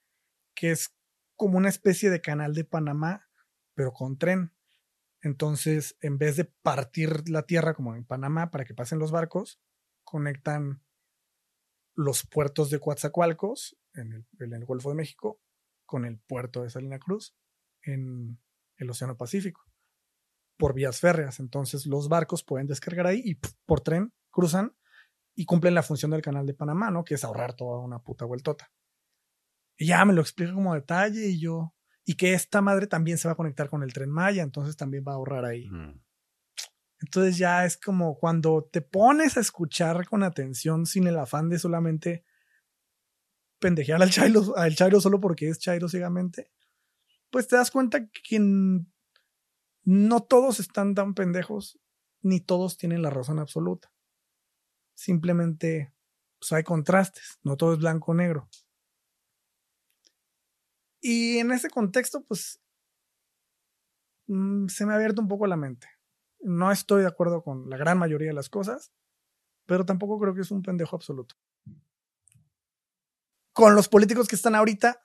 que es como una especie de canal de Panamá, pero con tren. Entonces, en vez de partir la tierra como en Panamá para que pasen los barcos, conectan los puertos de Coatzacoalcos en el, Golfo de México con el puerto de Salina Cruz en el Océano Pacífico por vías férreas. Entonces los barcos pueden descargar ahí y por tren cruzan y cumplen la función del canal de Panamá, ¿no? Que es ahorrar toda una puta vueltota. Y ya me lo explica como detalle y yo... Y que esta madre también se va a conectar con el tren Maya, entonces también va a ahorrar ahí. Mm. Entonces ya es como cuando te pones a escuchar con atención sin el afán de solamente pendejear al Chairo, al Chairo solo porque es Chairo ciegamente, pues te das cuenta que no todos están tan pendejos, ni todos tienen la razón absoluta. Simplemente pues hay contrastes, no todo es blanco o negro. Y en ese contexto, pues mm, se me ha abierto un poco la mente. No estoy de acuerdo con la gran mayoría de las cosas, pero tampoco creo que es un pendejo absoluto. Con los políticos que están ahorita,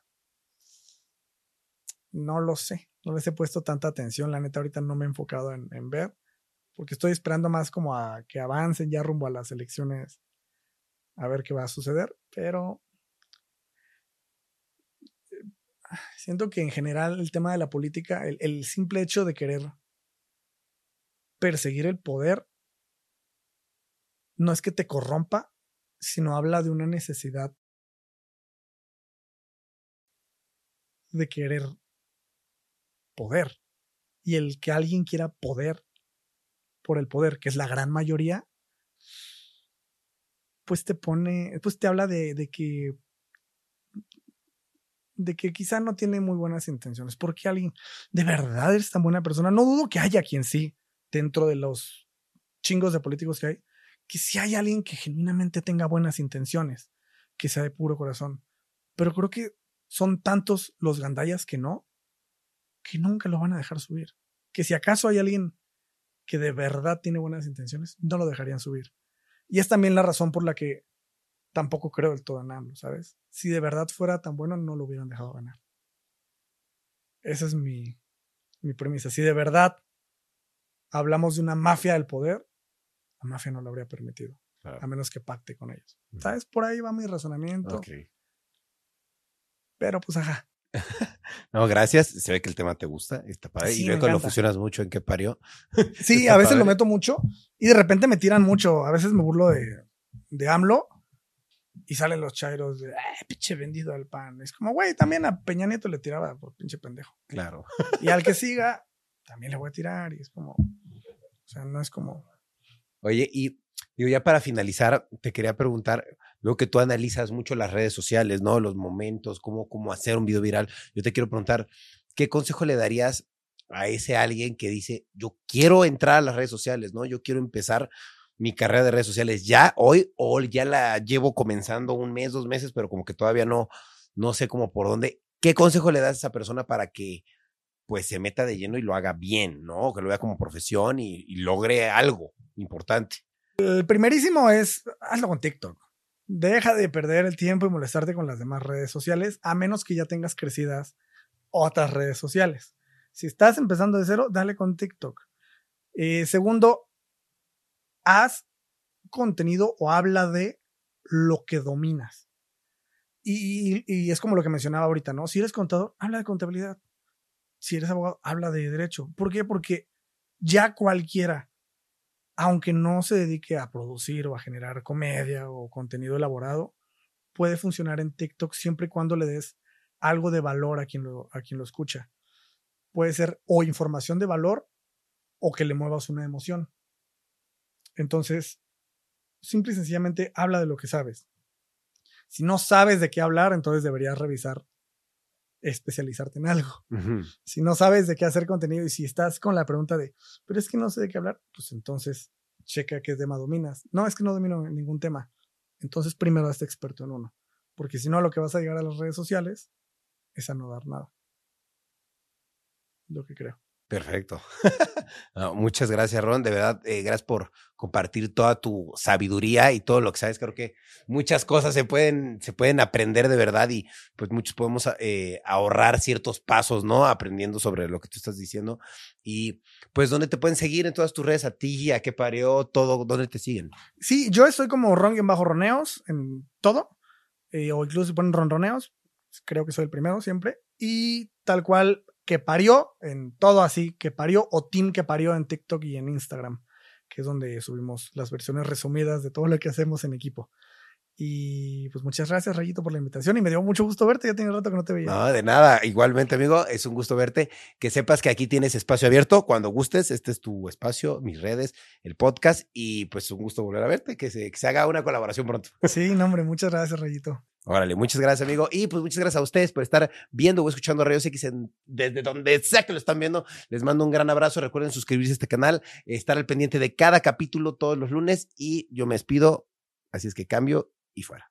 no lo sé. No les he puesto tanta atención. La neta, ahorita no me he enfocado en, en ver, porque estoy esperando más como a que avancen ya rumbo a las elecciones, a ver qué va a suceder. Pero eh, siento que en general el tema de la política, el, el simple hecho de querer perseguir el poder, no es que te corrompa, sino habla de una necesidad de querer poder. Y el que alguien quiera poder por el poder, que es la gran mayoría, pues te pone, pues te habla de, de que de que quizá no tiene muy buenas intenciones. Porque alguien de verdad es tan buena persona. No dudo que haya quien sí, dentro de los chingos de políticos que hay, que sí hay alguien que genuinamente tenga buenas intenciones, que sea de puro corazón. Pero creo que son tantos los gandallas que no, que nunca lo van a dejar subir. Que si acaso hay alguien que de verdad tiene buenas intenciones, no lo dejarían subir. Y es también la razón por la que tampoco creo del todo en AMLO, ¿sabes? Si de verdad fuera tan bueno, no lo hubieran dejado ganar. Esa es mi, mi premisa. Si de verdad hablamos de una mafia del poder, la mafia no lo habría permitido, Claro. a menos que pacte con ellos. ¿Sabes? Por ahí va mi razonamiento. Ok. Pero pues ajá. No, gracias. Se ve que el tema te gusta. Está padre. Sí, y veo que lo fusionas mucho en qué parió. Sí, a veces lo meto mucho y de repente me tiran mucho. A veces me burlo de, de AMLO y salen los chairos de, "Ay, pinche vendido al pan. Es como, güey, también a Peña Nieto le tiraba por pinche pendejo. Claro. Y al que siga, también le voy a tirar. Y es como, o sea, no es como, Oye, y digo, ya para finalizar, te quería preguntar, veo que tú analizas mucho las redes sociales, ¿no? Los momentos, cómo, cómo hacer un video viral. Yo te quiero preguntar, ¿qué consejo le darías a ese alguien que dice, yo quiero entrar a las redes sociales, ¿no? Yo quiero empezar mi carrera de redes sociales ya hoy o ya la llevo comenzando un mes, dos meses, pero como que todavía no, no sé cómo por dónde. ¿Qué consejo le das a esa persona para que pues se meta de lleno y lo haga bien, ¿no? Que lo vea como profesión y, logre algo importante. el primerísimo es, hazlo con TikTok. Deja de perder el tiempo y molestarte con las demás redes sociales, a menos que ya tengas crecidas otras redes sociales. Si estás empezando de cero, dale con TikTok. Eh, segundo, haz contenido o habla de lo que dominas. Y, es como lo que mencionaba ahorita, ¿no? Si eres contador, habla de contabilidad. Si eres abogado, habla de derecho. ¿Por qué? Porque ya cualquiera, aunque no se dedique a producir o a generar comedia o contenido elaborado, puede funcionar en TikTok siempre y cuando le des algo de valor a quien a quien lo escucha. Puede ser o información de valor o que le muevas una emoción. Entonces, simple y sencillamente habla de lo que sabes. Si no sabes de qué hablar, entonces deberías revisar, especializarte en algo. Si no sabes de qué hacer contenido y si estás con la pregunta de, pero es que no sé de qué hablar, pues entonces checa qué tema dominas. No, es que no domino ningún tema. Entonces primero hazte experto en uno. Porque si no, lo que vas a llegar a las redes sociales es a no dar nada. lo que creo. Perfecto. Muchas gracias, Ron. De verdad, eh, gracias por compartir toda tu sabiduría y todo lo que sabes. Creo que muchas cosas se pueden, se pueden aprender de verdad y pues muchos podemos eh, ahorrar ciertos pasos, ¿no? Aprendiendo sobre lo que tú estás diciendo. Y pues, ¿dónde te pueden seguir en todas tus redes? A ti, a qué parió, todo, ¿dónde te siguen? Sí, yo estoy como Ron bajo Roneos en todo. eh, o incluso si ponen Ronroneos, creo que soy el primero siempre. Y tal cual que parió en todo así, que parió o Team que parió en TikTok y en Instagram, que es donde subimos las versiones resumidas de todo lo que hacemos en equipo. Y pues muchas gracias, Rayito, por la invitación y me dio mucho gusto verte. Ya tiene rato que no te veía. No, de nada. Igualmente, amigo, es un gusto verte. Que sepas que aquí tienes espacio abierto cuando gustes. Este es tu espacio, mis redes, el podcast. Y pues un gusto volver a verte. Que se, que se haga una colaboración pronto. Sí, no, hombre, muchas gracias, Rayito. Órale, muchas gracias, amigo. Y pues muchas gracias a ustedes por estar viendo o escuchando Rayos X desde donde sea que lo están viendo. Les mando un gran abrazo. Recuerden suscribirse a este canal, estar al pendiente de cada capítulo todos los lunes. Y yo me despido. Así es que cambio y fuera.